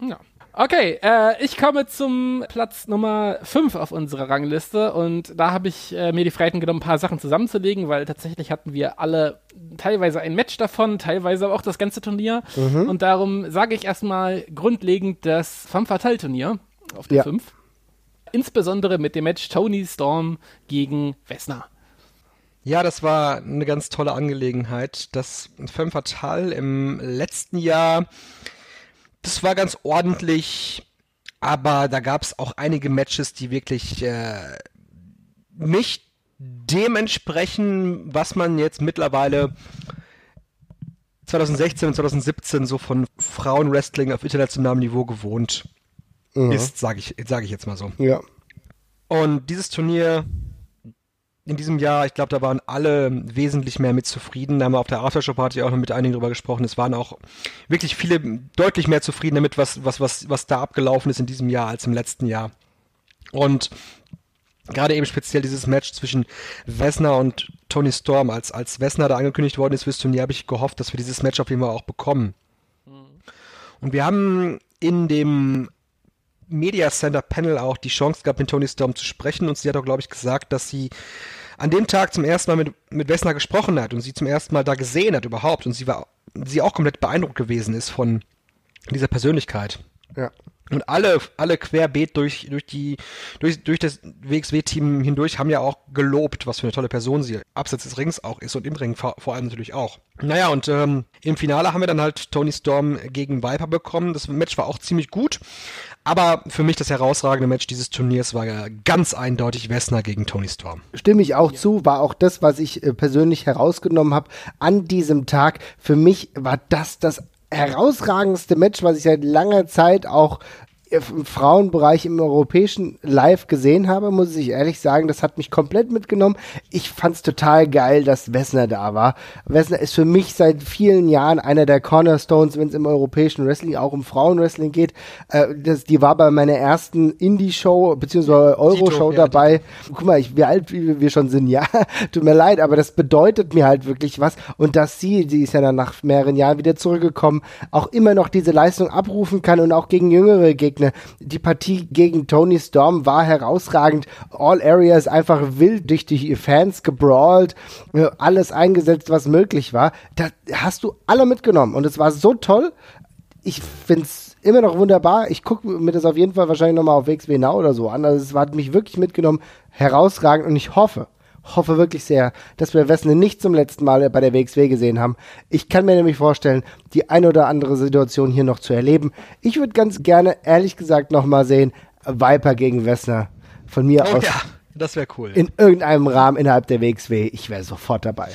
Ja. Okay, äh, ich komme zum Platz Nummer 5 auf unserer Rangliste und da habe ich äh, mir die Freiheiten genommen, ein paar Sachen zusammenzulegen, weil tatsächlich hatten wir alle teilweise ein Match davon, teilweise aber auch das ganze Turnier. Und darum sage ich erstmal grundlegend das Femme Fatale Turnier auf der Ja. 5. Insbesondere mit dem Match Tony Storm gegen Vesna. Ja, das war eine ganz tolle Angelegenheit. Das Femme Fatale im letzten Jahr, das war ganz ordentlich, aber da gab es auch einige Matches, die wirklich äh, nicht dementsprechend, was man jetzt mittlerweile 2016 und 2017 so von Frauenwrestling auf internationalem Niveau gewohnt ist, sage ich, sag ich jetzt mal so. Ja. Und dieses Turnier in diesem Jahr, ich glaube, da waren alle wesentlich mehr mit zufrieden. Da haben wir auf der Aftershow-Party auch noch mit einigen drüber gesprochen. Es waren auch wirklich viele deutlich mehr zufrieden damit, was, was, was, was da abgelaufen ist in diesem Jahr als im letzten Jahr. Und gerade eben speziell dieses Match zwischen Vesna und Tony Storm, als, als Vesna da angekündigt worden ist fürs Turnier, habe ich gehofft, dass wir dieses Match auf jeden Fall auch bekommen. Und wir haben in dem Media Center Panel auch die Chance gehabt, mit Tony Storm zu sprechen. Und sie hat auch, glaube ich, gesagt, dass sie an dem Tag zum ersten Mal mit, mit Vesna gesprochen hat und sie zum ersten Mal da gesehen hat überhaupt. Und sie war sie auch komplett beeindruckt gewesen ist von dieser Persönlichkeit. Ja. Und alle, alle querbeet durch, durch die, durch, durch das WXW-Team hindurch haben ja auch gelobt, was für eine tolle Person sie abseits des Rings auch ist und im Ring vor, vor allem natürlich auch. Naja, und ähm, im Finale haben wir dann halt Tony Storm gegen Viper bekommen. Das Match war auch ziemlich gut. Aber für mich das herausragende Match dieses Turniers war ja ganz eindeutig Wessner gegen Tony Storm. Stimme ich auch zu, war auch das, was ich äh, persönlich herausgenommen habe an diesem Tag. Für mich war das das herausragendste Match, was ich seit langer Zeit auch im Frauenbereich im europäischen Live gesehen habe, muss ich ehrlich sagen, das hat mich komplett mitgenommen. Ich fand's total geil, dass Wessner da war. Wessner ist für mich seit vielen Jahren einer der Cornerstones, wenn es im europäischen Wrestling, auch im Frauenwrestling geht. Äh, das, die war bei meiner ersten Indie-Show beziehungsweise Euro-Show dabei. Guck mal, ich, wie alt wir schon sind, ja, tut mir leid, aber das bedeutet mir halt wirklich was. Und dass sie, die ist ja dann nach mehreren Jahren wieder zurückgekommen, auch immer noch diese Leistung abrufen kann und auch gegen jüngere Gegner Gegner. Die Partie gegen Tony Storm war herausragend. All Areas einfach wild durch die Fans gebrawlt, äh, alles eingesetzt, was möglich war. Da hast du alle mitgenommen und es war so toll. Ich finde es immer noch wunderbar. Ich gucke mir das auf jeden Fall wahrscheinlich nochmal auf WXW Now oder so an. Also es hat mich wirklich mitgenommen. Herausragend und ich hoffe, hoffe wirklich sehr, dass wir Wessel nicht zum letzten Mal bei der WXW gesehen haben. Ich kann mir nämlich vorstellen, die eine oder andere Situation hier noch zu erleben. Ich würde ganz gerne, ehrlich gesagt, nochmal sehen, Viper gegen Wessner. Von mir oh, aus. Ja, das wäre cool. In irgendeinem Rahmen innerhalb der WXW. Ich wäre sofort dabei.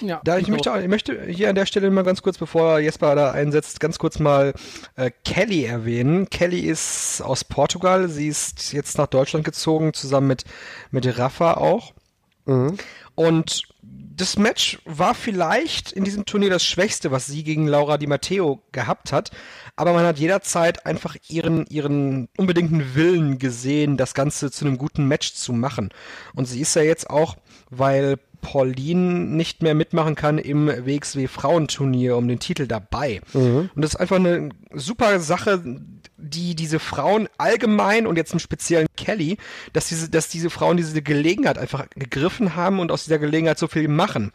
Ja, da ich möchte, ich möchte hier an der Stelle mal ganz kurz, bevor Jesper da einsetzt, ganz kurz mal äh, Kelly erwähnen. Kelly ist aus Portugal. Sie ist jetzt nach Deutschland gezogen, zusammen mit, mit Rafa auch. Mhm. Und das Match war vielleicht in diesem Turnier das Schwächste, was sie gegen Laura Di Matteo gehabt hat. Aber man hat jederzeit einfach ihren, ihren unbedingten Willen gesehen, das Ganze zu einem guten Match zu machen. Und sie ist ja jetzt auch, weil Pauline nicht mehr mitmachen kann im WXW Frauenturnier um den Titel dabei. Mhm. Und das ist einfach eine super Sache, die diese Frauen allgemein und jetzt im speziellen Kelly, dass diese, dass diese Frauen diese Gelegenheit einfach gegriffen haben und aus dieser Gelegenheit so viel machen.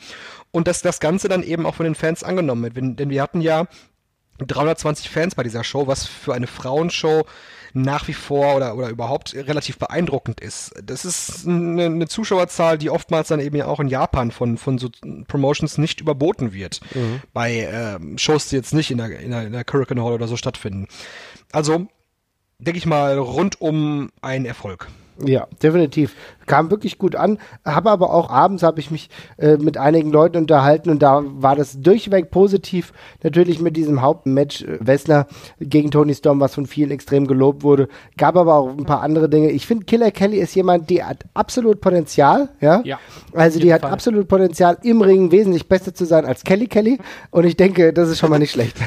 Und dass das Ganze dann eben auch von den Fans angenommen wird. Denn wir hatten ja 320 Fans bei dieser Show, was für eine Frauenshow nach wie vor oder, oder überhaupt relativ beeindruckend ist. Das ist eine, eine Zuschauerzahl, die oftmals dann eben ja auch in Japan von, von so Promotions nicht überboten wird. Mhm. Bei äh, Shows, die jetzt nicht in der, in der, in der Hurricane Hall oder so stattfinden. Also, denke ich mal, rundum ein Erfolg. Ja, definitiv. Kam wirklich gut an. Habe aber auch abends habe ich mich äh, mit einigen Leuten unterhalten und da war das durchweg positiv. Natürlich mit diesem Hauptmatch äh, Wessler gegen Tony Storm, was von vielen extrem gelobt wurde. Gab aber auch ein paar andere Dinge. Ich finde, Killer Kelly ist jemand, die hat absolut Potenzial. Ja. ja also die hat Fall. absolut Potenzial, im Ring wesentlich besser zu sein als Kelly Kelly. Und ich denke, das ist schon mal nicht schlecht.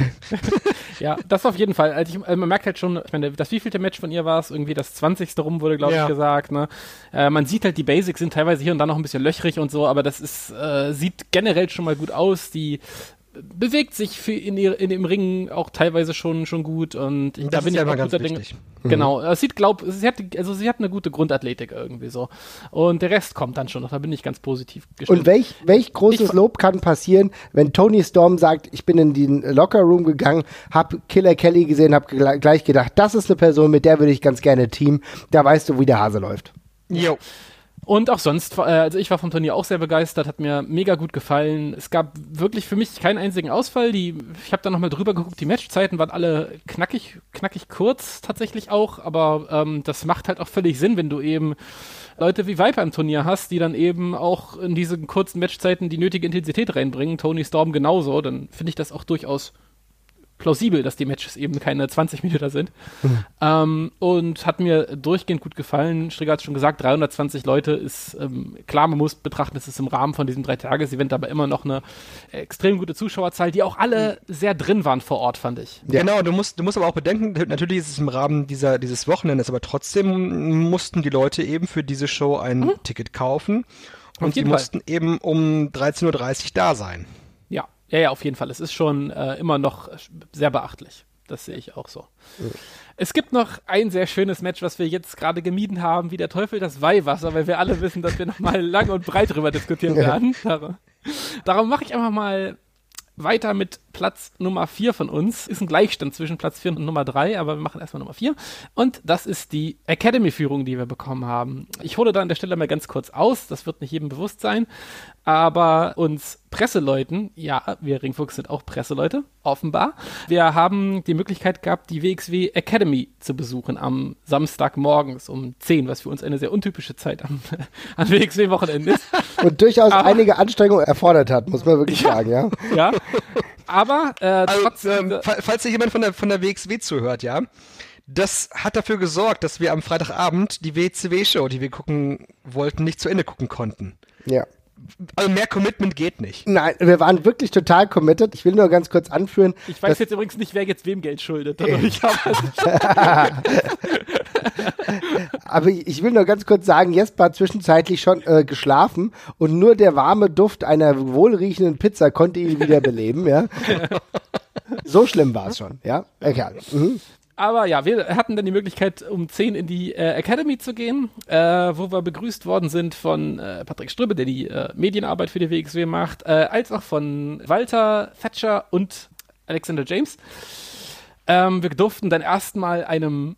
ja, das auf jeden Fall. Also, ich, also man merkt halt schon, ich meine, das wievielte Match von ihr war es? Irgendwie das 20. rum wurde, glaube ja. ich, gesagt. Ne? Äh, man sieht halt, die Basics sind teilweise hier und da noch ein bisschen löchrig und so, aber das ist, äh, sieht generell schon mal gut aus. Die bewegt sich in, ihr, in dem Ring auch teilweise schon schon gut und das da bin ich auch guter Dinge. Mhm. Genau, es sieht glaub, sie hat also sie hat eine gute Grundathletik irgendwie so und der Rest kommt dann schon noch. Da bin ich ganz positiv gestimmt. Und welch welch großes ich, Lob kann passieren, wenn Tony Storm sagt, ich bin in den Locker Room gegangen, hab Killer Kelly gesehen, hab gleich gedacht, das ist eine Person, mit der würde ich ganz gerne Team. Da weißt du, wie der Hase läuft. Jo. Und auch sonst, äh, also ich war vom Turnier auch sehr begeistert, hat mir mega gut gefallen. Es gab wirklich für mich keinen einzigen Ausfall. Die, ich habe da nochmal drüber geguckt, die Matchzeiten waren alle knackig, knackig kurz tatsächlich auch, aber ähm, das macht halt auch völlig Sinn, wenn du eben Leute wie Viper im Turnier hast, die dann eben auch in diesen kurzen Matchzeiten die nötige Intensität reinbringen. Tony Storm genauso, dann finde ich das auch durchaus plausibel, dass die Matches eben keine 20 Minuten sind. Mhm. Ähm, und hat mir durchgehend gut gefallen. Strigger hat schon gesagt, 320 Leute ist ähm, klar, man muss betrachten, es ist im Rahmen von diesem Drei-Tages-Event aber immer noch eine extrem gute Zuschauerzahl, die auch alle mhm. sehr drin waren vor Ort, fand ich. Ja. Genau, du musst, du musst aber auch bedenken, natürlich ist es im Rahmen dieser, dieses Wochenendes, aber trotzdem mussten die Leute eben für diese Show ein mhm. Ticket kaufen. Und sie mussten eben um 13.30 Uhr da sein. Ja, ja, auf jeden Fall. Es ist schon äh, immer noch sehr beachtlich. Das sehe ich auch so. Ja. Es gibt noch ein sehr schönes Match, was wir jetzt gerade gemieden haben, wie der Teufel das Weihwasser, weil wir alle wissen, dass wir nochmal lang und breit drüber diskutieren werden. Darum mache ich einfach mal weiter mit Platz Nummer 4 von uns. Ist ein Gleichstand zwischen Platz 4 und Nummer 3, aber wir machen erstmal Nummer 4. Und das ist die Academy-Führung, die wir bekommen haben. Ich hole da an der Stelle mal ganz kurz aus, das wird nicht jedem bewusst sein, aber uns Presseleuten, ja, wir Ringfuchs sind auch Presseleute, offenbar. Wir haben die Möglichkeit gehabt, die WXW Academy zu besuchen am Samstagmorgens um 10, was für uns eine sehr untypische Zeit am, an WXW-Wochenende ist. Und durchaus aber, einige Anstrengungen erfordert hat, muss man wirklich ja, sagen, ja. Ja, aber äh, also, trotzdem, ähm, falls sich jemand von der, von der WXW zuhört, ja, das hat dafür gesorgt, dass wir am Freitagabend die WCW-Show, die wir gucken wollten, nicht zu Ende gucken konnten. Ja also mehr Commitment geht nicht. Nein, wir waren wirklich total committed. Ich will nur ganz kurz anführen. Ich weiß jetzt übrigens nicht, wer jetzt wem Geld schuldet. Aber ich will nur ganz kurz sagen, Jesper hat zwischenzeitlich schon äh, geschlafen und nur der warme Duft einer wohlriechenden Pizza konnte ihn wiederbeleben, ja. So schlimm war es schon, ja. Egal. Mhm. Aber ja, wir hatten dann die Möglichkeit, um 10 in die äh, Academy zu gehen, äh, wo wir begrüßt worden sind von äh, Patrick Strübbe, der die äh, Medienarbeit für die WXW macht, äh, als auch von Walter Thatcher und Alexander James. Ähm, wir durften dann erstmal einem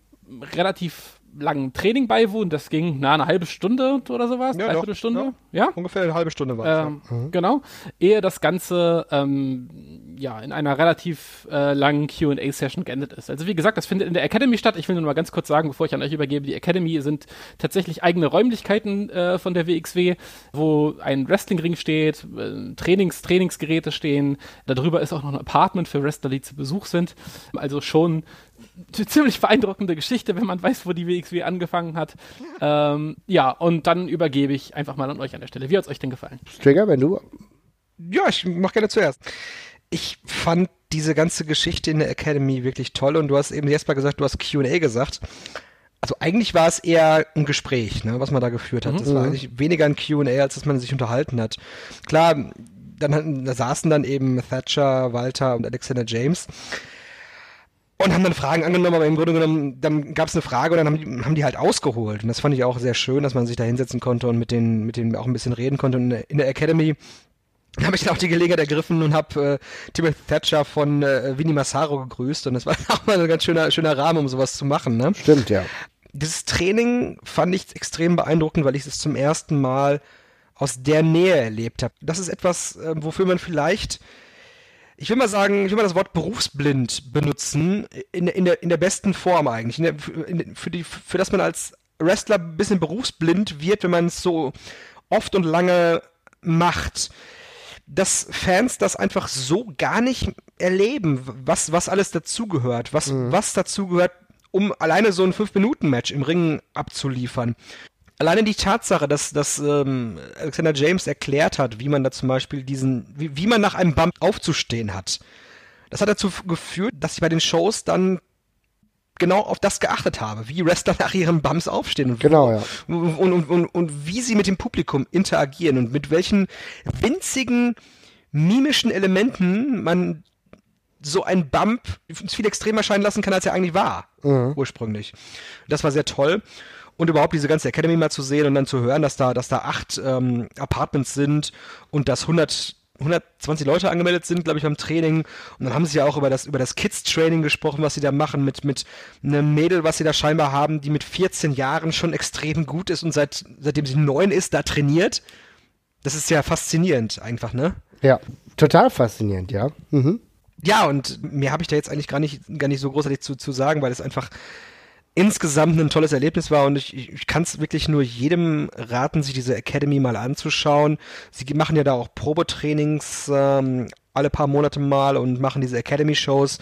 relativ langen Training beiwohnen. Das ging na eine halbe Stunde oder sowas, ja, dreiviertel Stunde. Ja. ja. Ungefähr eine halbe Stunde war ähm, ja. mhm. Genau. Ehe das Ganze ähm, ja in einer relativ äh, langen Q&A-Session geendet ist. Also wie gesagt, das findet in der Academy statt. Ich will nur mal ganz kurz sagen, bevor ich an euch übergebe, die Academy sind tatsächlich eigene Räumlichkeiten äh, von der WXW, wo ein Wrestlingring steht, äh, Trainings, Trainingsgeräte stehen. Darüber ist auch noch ein Apartment für Wrestler, die zu Besuch sind. Also schon ziemlich beeindruckende Geschichte, wenn man weiß, wo die WXW angefangen hat. ähm, ja, und dann übergebe ich einfach mal an euch an der Stelle. Wie hat es euch denn gefallen? Trigger, wenn du. Ja, ich mach gerne zuerst. Ich fand diese ganze Geschichte in der Academy wirklich toll und du hast eben erst mal gesagt, du hast QA gesagt. Also eigentlich war es eher ein Gespräch, ne, was man da geführt hat. Mhm. Das war eigentlich weniger ein QA, als dass man sich unterhalten hat. Klar, dann da saßen dann eben Thatcher, Walter und Alexander James und haben dann Fragen angenommen, aber im Grunde genommen, dann gab es eine Frage und dann haben die, haben die halt ausgeholt. Und das fand ich auch sehr schön, dass man sich da hinsetzen konnte und mit denen, mit denen auch ein bisschen reden konnte. Und in der Academy habe ich dann auch die Gelegenheit ergriffen und habe äh, Timothy Thatcher von äh, Vinny Massaro gegrüßt. Und das war auch mal ein ganz schöner, schöner Rahmen, um sowas zu machen. Ne? Stimmt, ja. Dieses Training fand ich extrem beeindruckend, weil ich es zum ersten Mal aus der Nähe erlebt habe. Das ist etwas, äh, wofür man vielleicht ich will mal sagen, ich will mal das Wort berufsblind benutzen, in, in, der, in der besten Form eigentlich. Der, für, die, für das man als Wrestler ein bisschen berufsblind wird, wenn man es so oft und lange macht. Dass Fans das einfach so gar nicht erleben, was, was alles dazugehört, was, mhm. was dazugehört, um alleine so ein 5-Minuten-Match im Ring abzuliefern alleine die Tatsache, dass, dass ähm, Alexander James erklärt hat, wie man da zum Beispiel diesen, wie, wie man nach einem Bump aufzustehen hat, das hat dazu geführt, dass ich bei den Shows dann genau auf das geachtet habe, wie Wrestler nach ihren Bumps aufstehen und, genau, ja. und, und, und, und wie sie mit dem Publikum interagieren und mit welchen winzigen mimischen Elementen man so ein Bump viel extremer scheinen lassen kann, als er eigentlich war, mhm. ursprünglich. Das war sehr toll und überhaupt diese ganze Academy mal zu sehen und dann zu hören, dass da, dass da acht ähm, Apartments sind und dass 100 120 Leute angemeldet sind, glaube ich, beim Training. Und dann haben sie ja auch über das, über das Kids-Training gesprochen, was sie da machen, mit, mit einem Mädel, was sie da scheinbar haben, die mit 14 Jahren schon extrem gut ist und seit, seitdem sie neun ist, da trainiert. Das ist ja faszinierend, einfach, ne? Ja, total faszinierend, ja. Mhm. Ja, und mehr habe ich da jetzt eigentlich gar nicht, gar nicht so großartig zu, zu sagen, weil es einfach, insgesamt ein tolles Erlebnis war und ich, ich kann es wirklich nur jedem raten, sich diese Academy mal anzuschauen. Sie machen ja da auch Probetrainings ähm, alle paar Monate mal und machen diese Academy-Shows,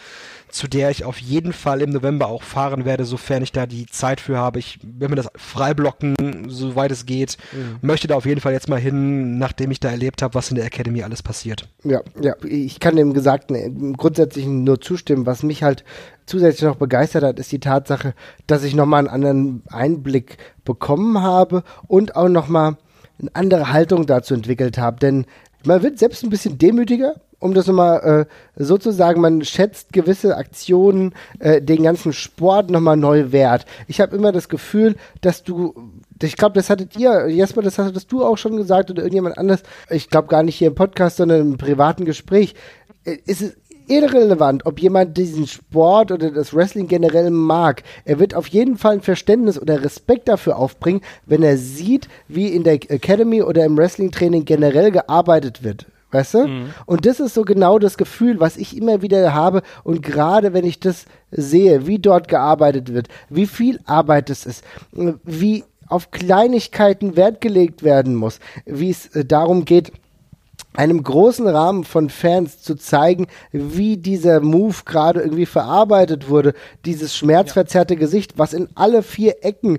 zu der ich auf jeden Fall im November auch fahren werde, sofern ich da die Zeit für habe. Ich will mir das freiblocken, soweit es geht. Mhm. Möchte da auf jeden Fall jetzt mal hin, nachdem ich da erlebt habe, was in der Academy alles passiert. Ja, ja, ich kann dem Gesagten grundsätzlich nur zustimmen. Was mich halt zusätzlich noch begeistert hat, ist die Tatsache, dass ich nochmal einen anderen Einblick bekommen habe und auch nochmal eine andere Haltung dazu entwickelt habe. Denn man wird selbst ein bisschen demütiger, um das nochmal äh, so zu sagen, man schätzt gewisse Aktionen, äh, den ganzen Sport nochmal neu wert. Ich habe immer das Gefühl, dass du, ich glaube, das hattet ihr, Jesper, das hattest du auch schon gesagt oder irgendjemand anders, ich glaube gar nicht hier im Podcast, sondern im privaten Gespräch, äh, ist es irrelevant, ob jemand diesen Sport oder das Wrestling generell mag. Er wird auf jeden Fall ein Verständnis oder Respekt dafür aufbringen, wenn er sieht, wie in der Academy oder im Wrestling-Training generell gearbeitet wird. Weißt du? Mhm. Und das ist so genau das Gefühl, was ich immer wieder habe. Und gerade wenn ich das sehe, wie dort gearbeitet wird, wie viel Arbeit es ist, wie auf Kleinigkeiten Wert gelegt werden muss, wie es äh, darum geht, einem großen Rahmen von Fans zu zeigen, wie dieser Move gerade irgendwie verarbeitet wurde. Dieses schmerzverzerrte ja. Gesicht, was in alle vier Ecken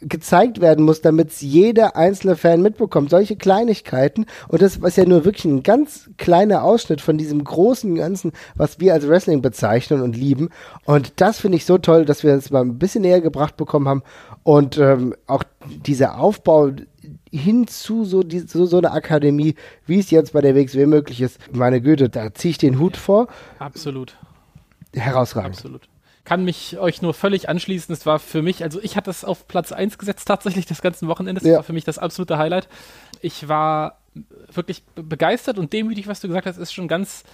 gezeigt werden muss, damit es jeder einzelne Fan mitbekommt. Solche Kleinigkeiten. Und das ist ja nur wirklich ein ganz kleiner Ausschnitt von diesem großen Ganzen, was wir als Wrestling bezeichnen und lieben. Und das finde ich so toll, dass wir es mal ein bisschen näher gebracht bekommen haben. Und ähm, auch dieser Aufbau hin zu so, die, so, so eine Akademie, wie es jetzt bei der WXW möglich ist. Meine Güte, da ziehe ich den Hut vor. Absolut. Herausragend. Absolut kann mich euch nur völlig anschließen. Es war für mich, also ich hatte es auf Platz 1 gesetzt tatsächlich das ganze Wochenende. Das ja. war für mich das absolute Highlight. Ich war wirklich begeistert und demütig, was du gesagt hast, ist schon ganz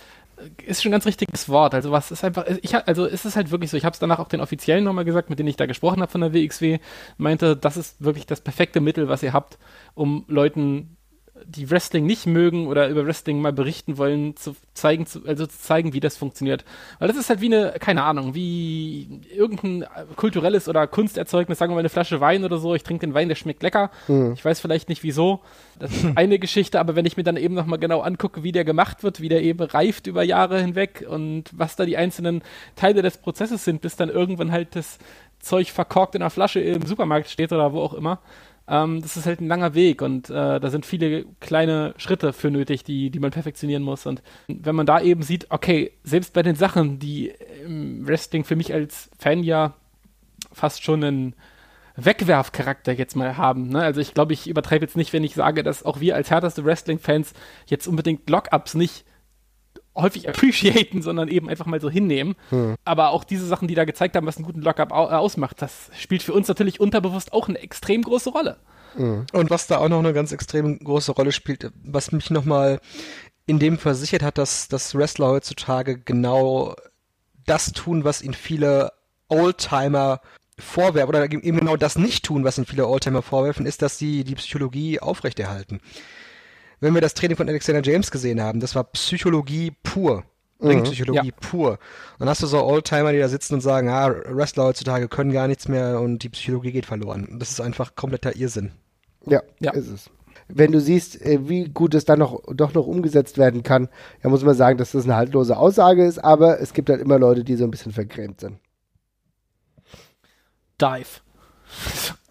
ist schon ein ganz richtiges Wort. Also was ist einfach, ich also ist es halt wirklich so. Ich habe es danach auch den Offiziellen nochmal gesagt, mit denen ich da gesprochen habe von der WXW, meinte, das ist wirklich das perfekte Mittel, was ihr habt, um Leuten die Wrestling nicht mögen oder über Wrestling mal berichten wollen, zu zeigen, zu, also zu zeigen, wie das funktioniert. Weil das ist halt wie eine, keine Ahnung, wie irgendein kulturelles oder Kunsterzeugnis, sagen wir mal eine Flasche Wein oder so. Ich trinke den Wein, der schmeckt lecker. Mhm. Ich weiß vielleicht nicht wieso. Das ist eine Geschichte, aber wenn ich mir dann eben nochmal genau angucke, wie der gemacht wird, wie der eben reift über Jahre hinweg und was da die einzelnen Teile des Prozesses sind, bis dann irgendwann halt das Zeug verkorkt in einer Flasche im Supermarkt steht oder wo auch immer, ähm, das ist halt ein langer Weg und äh, da sind viele kleine Schritte für nötig, die, die man perfektionieren muss. Und wenn man da eben sieht, okay, selbst bei den Sachen, die im Wrestling für mich als Fan ja fast schon einen Wegwerfcharakter jetzt mal haben. Ne? Also ich glaube, ich übertreibe jetzt nicht, wenn ich sage, dass auch wir als härteste Wrestling-Fans jetzt unbedingt Lockups nicht häufig appreciaten, sondern eben einfach mal so hinnehmen. Hm. Aber auch diese Sachen, die da gezeigt haben, was einen guten Lockup au äh, ausmacht, das spielt für uns natürlich unterbewusst auch eine extrem große Rolle. Hm. Und was da auch noch eine ganz extrem große Rolle spielt, was mich nochmal in dem versichert hat, dass, dass Wrestler heutzutage genau das tun, was ihnen viele Oldtimer vorwerfen, oder eben genau das nicht tun, was ihnen viele Oldtimer vorwerfen, ist, dass sie die Psychologie aufrechterhalten wenn wir das Training von Alexander James gesehen haben, das war Psychologie pur. Ringpsychologie mhm, ja. pur. Dann hast du so Oldtimer, die da sitzen und sagen, ah, Wrestler heutzutage können gar nichts mehr und die Psychologie geht verloren. Das ist einfach kompletter Irrsinn. Ja, ja. ist es. Wenn du siehst, äh, wie gut es dann noch, doch noch umgesetzt werden kann, ja, muss man sagen, dass das eine haltlose Aussage ist, aber es gibt halt immer Leute, die so ein bisschen vergrämt sind. Dive.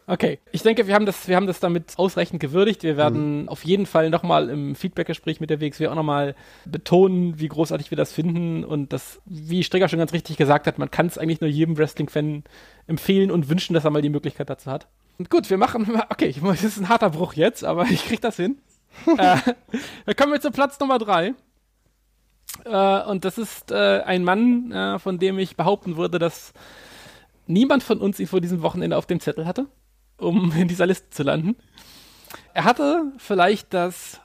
Okay, ich denke, wir haben das, wir haben das damit ausreichend gewürdigt. Wir werden mhm. auf jeden Fall nochmal im Feedbackgespräch mit der WXW auch nochmal betonen, wie großartig wir das finden und das, wie Stricker schon ganz richtig gesagt hat, man kann es eigentlich nur jedem Wrestling-Fan empfehlen und wünschen, dass er mal die Möglichkeit dazu hat. Und gut, wir machen, okay, das ist ein harter Bruch jetzt, aber ich krieg das hin. äh, dann kommen wir zu Platz Nummer drei. Äh, und das ist äh, ein Mann, äh, von dem ich behaupten würde, dass niemand von uns ihn vor diesem Wochenende auf dem Zettel hatte um in dieser Liste zu landen. Er hatte vielleicht das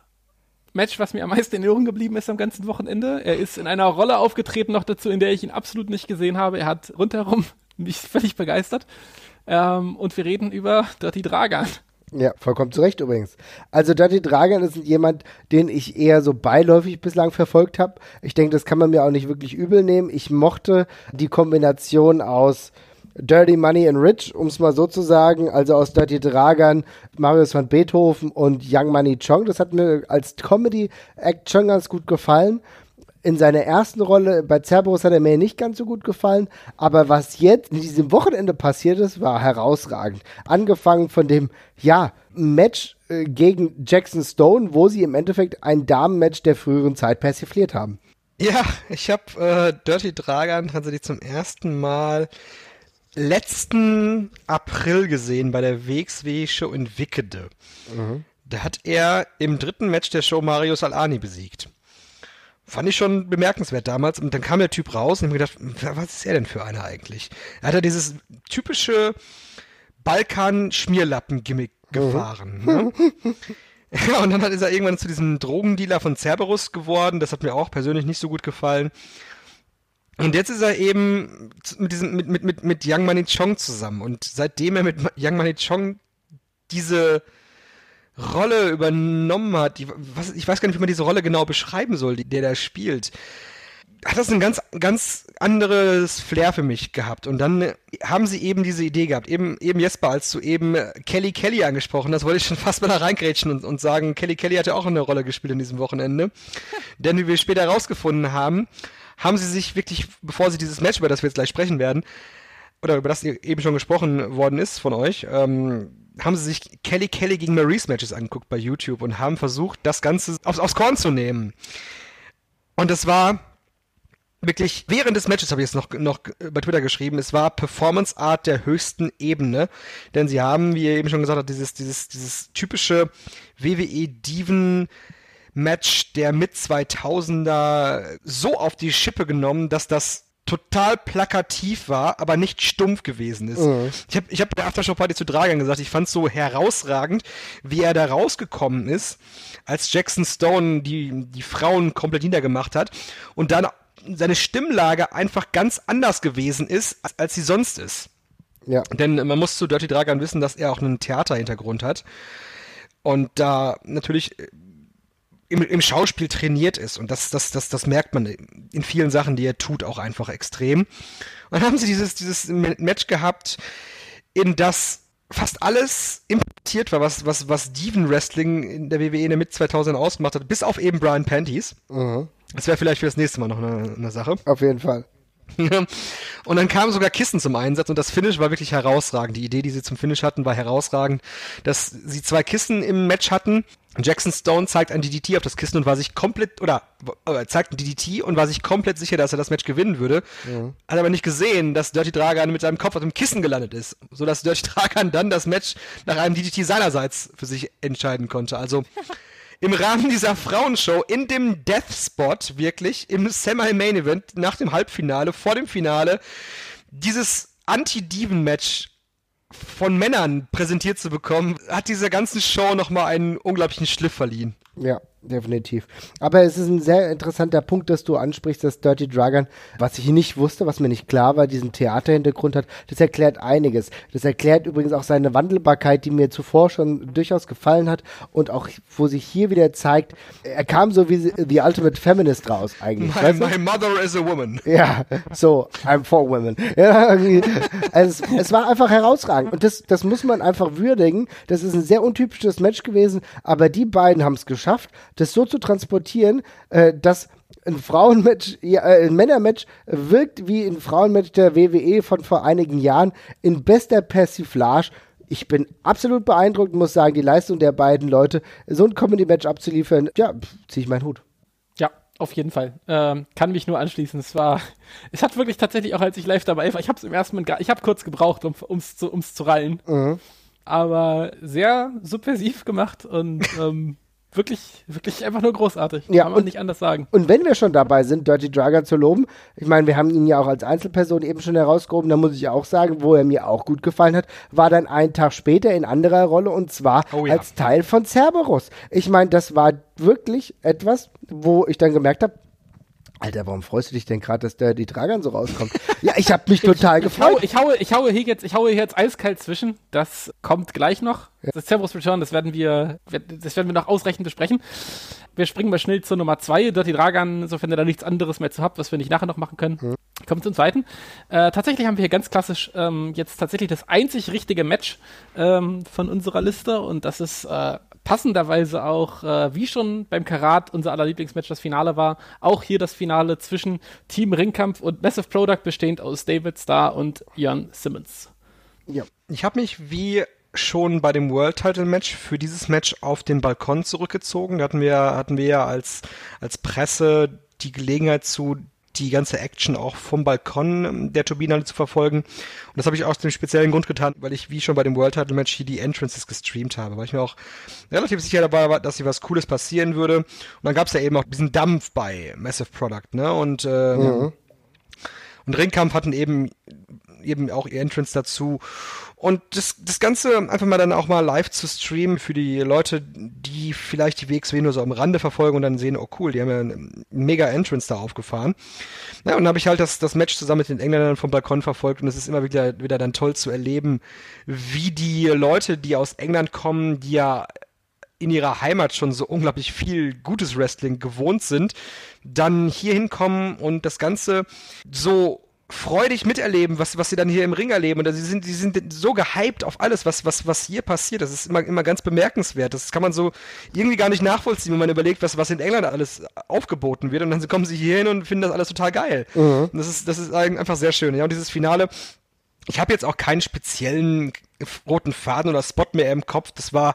Match, was mir am meisten in Erinnerung geblieben ist am ganzen Wochenende. Er ist in einer Rolle aufgetreten noch dazu, in der ich ihn absolut nicht gesehen habe. Er hat rundherum mich völlig begeistert. Ähm, und wir reden über Dirty Dragan. Ja, vollkommen zu Recht übrigens. Also Dirty Dragan ist jemand, den ich eher so beiläufig bislang verfolgt habe. Ich denke, das kann man mir auch nicht wirklich übel nehmen. Ich mochte die Kombination aus Dirty Money and Rich, um es mal so zu sagen, also aus Dirty Dragan, Marius van Beethoven und Young Money Chong. Das hat mir als Comedy-Act schon ganz gut gefallen. In seiner ersten Rolle bei Cerberus hat er mir nicht ganz so gut gefallen, aber was jetzt in diesem Wochenende passiert ist, war herausragend. Angefangen von dem, ja, Match äh, gegen Jackson Stone, wo sie im Endeffekt ein Damenmatch der früheren Zeit persifliert haben. Ja, ich habe äh, Dirty Dragan tatsächlich zum ersten Mal letzten April gesehen bei der WXW-Show in Wickede. Mhm. Da hat er im dritten Match der Show Marius Alani besiegt. Fand ich schon bemerkenswert damals. Und dann kam der Typ raus und ich mir gedacht, was ist er denn für einer eigentlich? Er hat ja dieses typische Balkan-Schmierlappen-Gimmick mhm. gefahren. Ne? ja, und dann ist er irgendwann zu diesem Drogendealer von Cerberus geworden. Das hat mir auch persönlich nicht so gut gefallen. Und jetzt ist er eben mit diesem, mit, mit, mit, mit Yang Mani Chong zusammen. Und seitdem er mit Yang Mani Chong diese Rolle übernommen hat, die, was, ich weiß gar nicht, wie man diese Rolle genau beschreiben soll, die der da spielt, hat das ein ganz, ganz anderes Flair für mich gehabt. Und dann haben sie eben diese Idee gehabt. Eben, eben Jesper, als du eben Kelly Kelly angesprochen hast, wollte ich schon fast mal da reingrätschen und, und sagen, Kelly Kelly hat ja auch eine Rolle gespielt in diesem Wochenende. Denn wie wir später herausgefunden haben, haben sie sich wirklich, bevor sie dieses Match, über das wir jetzt gleich sprechen werden, oder über das eben schon gesprochen worden ist von euch, ähm, haben sie sich Kelly Kelly gegen Maurice Matches angeguckt bei YouTube und haben versucht, das Ganze aufs, aufs Korn zu nehmen. Und das war wirklich, während des Matches habe ich es noch, noch bei Twitter geschrieben, es war Performance Art der höchsten Ebene, denn sie haben, wie ihr eben schon gesagt habt, dieses, dieses, dieses typische WWE Diven Match der mit 2000er so auf die Schippe genommen, dass das total plakativ war, aber nicht stumpf gewesen ist. Mhm. Ich habe ich hab bei der Aftershow-Party zu Dragan gesagt, ich fand es so herausragend, wie er da rausgekommen ist, als Jackson Stone die, die Frauen komplett niedergemacht hat und dann seine Stimmlage einfach ganz anders gewesen ist, als sie sonst ist. Ja. Denn man muss zu Dirty Dragan wissen, dass er auch einen Theaterhintergrund hat. Und da natürlich im, im Schauspiel trainiert ist. Und das, das, das, das merkt man in vielen Sachen, die er tut, auch einfach extrem. Und dann haben sie dieses, dieses Match gehabt, in das fast alles importiert war, was, was, was Diven Wrestling in der WWE in der Mitte 2000 ausgemacht hat, bis auf eben Brian Panties. Mhm. Das wäre vielleicht für das nächste Mal noch eine, eine Sache. Auf jeden Fall. Und dann kamen sogar Kissen zum Einsatz und das Finish war wirklich herausragend. Die Idee, die sie zum Finish hatten, war herausragend, dass sie zwei Kissen im Match hatten. Jackson Stone zeigt ein DDT auf das Kissen und war sich komplett, oder äh, zeigt ein DDT und war sich komplett sicher, dass er das Match gewinnen würde. Ja. Hat aber nicht gesehen, dass Dirty Dragan mit seinem Kopf auf dem Kissen gelandet ist, sodass Dirty Dragan dann das Match nach einem DDT seinerseits für sich entscheiden konnte. Also im Rahmen dieser Frauenshow in dem Death Spot wirklich im Semi-Main Event nach dem Halbfinale, vor dem Finale, dieses Anti-Diven-Match von Männern präsentiert zu bekommen, hat dieser ganzen Show nochmal einen unglaublichen Schliff verliehen. Ja, definitiv. Aber es ist ein sehr interessanter Punkt, dass du ansprichst, dass Dirty Dragon, was ich nicht wusste, was mir nicht klar war, diesen Theaterhintergrund hat. Das erklärt einiges. Das erklärt übrigens auch seine Wandelbarkeit, die mir zuvor schon durchaus gefallen hat und auch, wo sich hier wieder zeigt, er kam so wie The Ultimate Feminist raus eigentlich. My, my mother is a woman. Ja, so, I'm for women. Ja, es, es war einfach herausragend und das, das muss man einfach würdigen. Das ist ein sehr untypisches Match gewesen, aber die beiden haben es geschafft das so zu transportieren, äh, dass ein Frauenmatch, ja, äh, ein Männermatch wirkt wie ein Frauenmatch der WWE von vor einigen Jahren in bester Persiflage. Ich bin absolut beeindruckt muss sagen, die Leistung der beiden Leute, so ein Comedy-Match abzuliefern, ja, ziehe ich meinen Hut. Ja, auf jeden Fall. Ähm, kann mich nur anschließen. Es war, es hat wirklich tatsächlich auch, als ich live dabei war, ich habe es im ersten Mal, ich habe kurz gebraucht, um ums zu, ums zu rallen. Mhm. Aber sehr subversiv gemacht und ähm, wirklich, wirklich einfach nur großartig. Ja, Kann man und, nicht anders sagen. Und wenn wir schon dabei sind, Dirty Dragon zu loben, ich meine, wir haben ihn ja auch als Einzelperson eben schon herausgehoben, da muss ich auch sagen, wo er mir auch gut gefallen hat, war dann einen Tag später in anderer Rolle und zwar oh ja. als Teil von Cerberus. Ich meine, das war wirklich etwas, wo ich dann gemerkt habe, Alter, warum freust du dich denn gerade, dass der die Dragan so rauskommt? ja, ich habe mich total gefreut. Ich, haue, ich haue hier jetzt, ich haue hier jetzt eiskalt zwischen. Das kommt gleich noch. Ja. Das Cerberus Return, das werden wir, das werden wir noch ausreichend besprechen. Wir springen mal schnell zur Nummer zwei. Dirty Dragan, sofern ihr da nichts anderes mehr zu habt, was wir nicht nachher noch machen können. Mhm. Kommen zum zweiten. Äh, tatsächlich haben wir hier ganz klassisch ähm, jetzt tatsächlich das einzig richtige Match ähm, von unserer Liste und das ist äh, passenderweise auch, äh, wie schon beim Karat unser aller Lieblingsmatch das Finale war, auch hier das Finale zwischen Team Ringkampf und Massive Product bestehend aus David Starr und Ian Simmons. Ja, ich habe mich wie schon bei dem World Title Match für dieses Match auf den Balkon zurückgezogen. Da hatten wir, hatten wir ja als, als Presse die Gelegenheit zu, die ganze Action auch vom Balkon ähm, der Turbine zu verfolgen. Und das habe ich aus dem speziellen Grund getan, weil ich wie schon bei dem World Title Match hier die Entrances gestreamt habe, weil ich mir auch relativ sicher dabei war, dass hier was Cooles passieren würde. Und dann gab es ja eben auch diesen Dampf bei Massive Product, ne? Und äh, mhm. und Ringkampf hatten eben eben auch ihr Entrance dazu. Und das, das Ganze einfach mal dann auch mal live zu streamen für die Leute, die vielleicht die WXW nur so am Rande verfolgen und dann sehen, oh cool, die haben ja einen mega Entrance da aufgefahren. Ja, und dann habe ich halt das, das Match zusammen mit den Engländern vom Balkon verfolgt und es ist immer wieder, wieder dann toll zu erleben, wie die Leute, die aus England kommen, die ja in ihrer Heimat schon so unglaublich viel gutes Wrestling gewohnt sind, dann hier hinkommen und das Ganze so freudig miterleben, was, was sie dann hier im Ring erleben. Und sie sind, sie sind so gehypt auf alles, was, was, was hier passiert. Das ist immer, immer ganz bemerkenswert. Das kann man so irgendwie gar nicht nachvollziehen, wenn man überlegt, was, was in England alles aufgeboten wird. Und dann kommen sie hier hin und finden das alles total geil. Mhm. das ist, das ist einfach sehr schön. Ja, und dieses Finale, ich habe jetzt auch keinen speziellen roten Faden oder Spot mehr im Kopf. Das war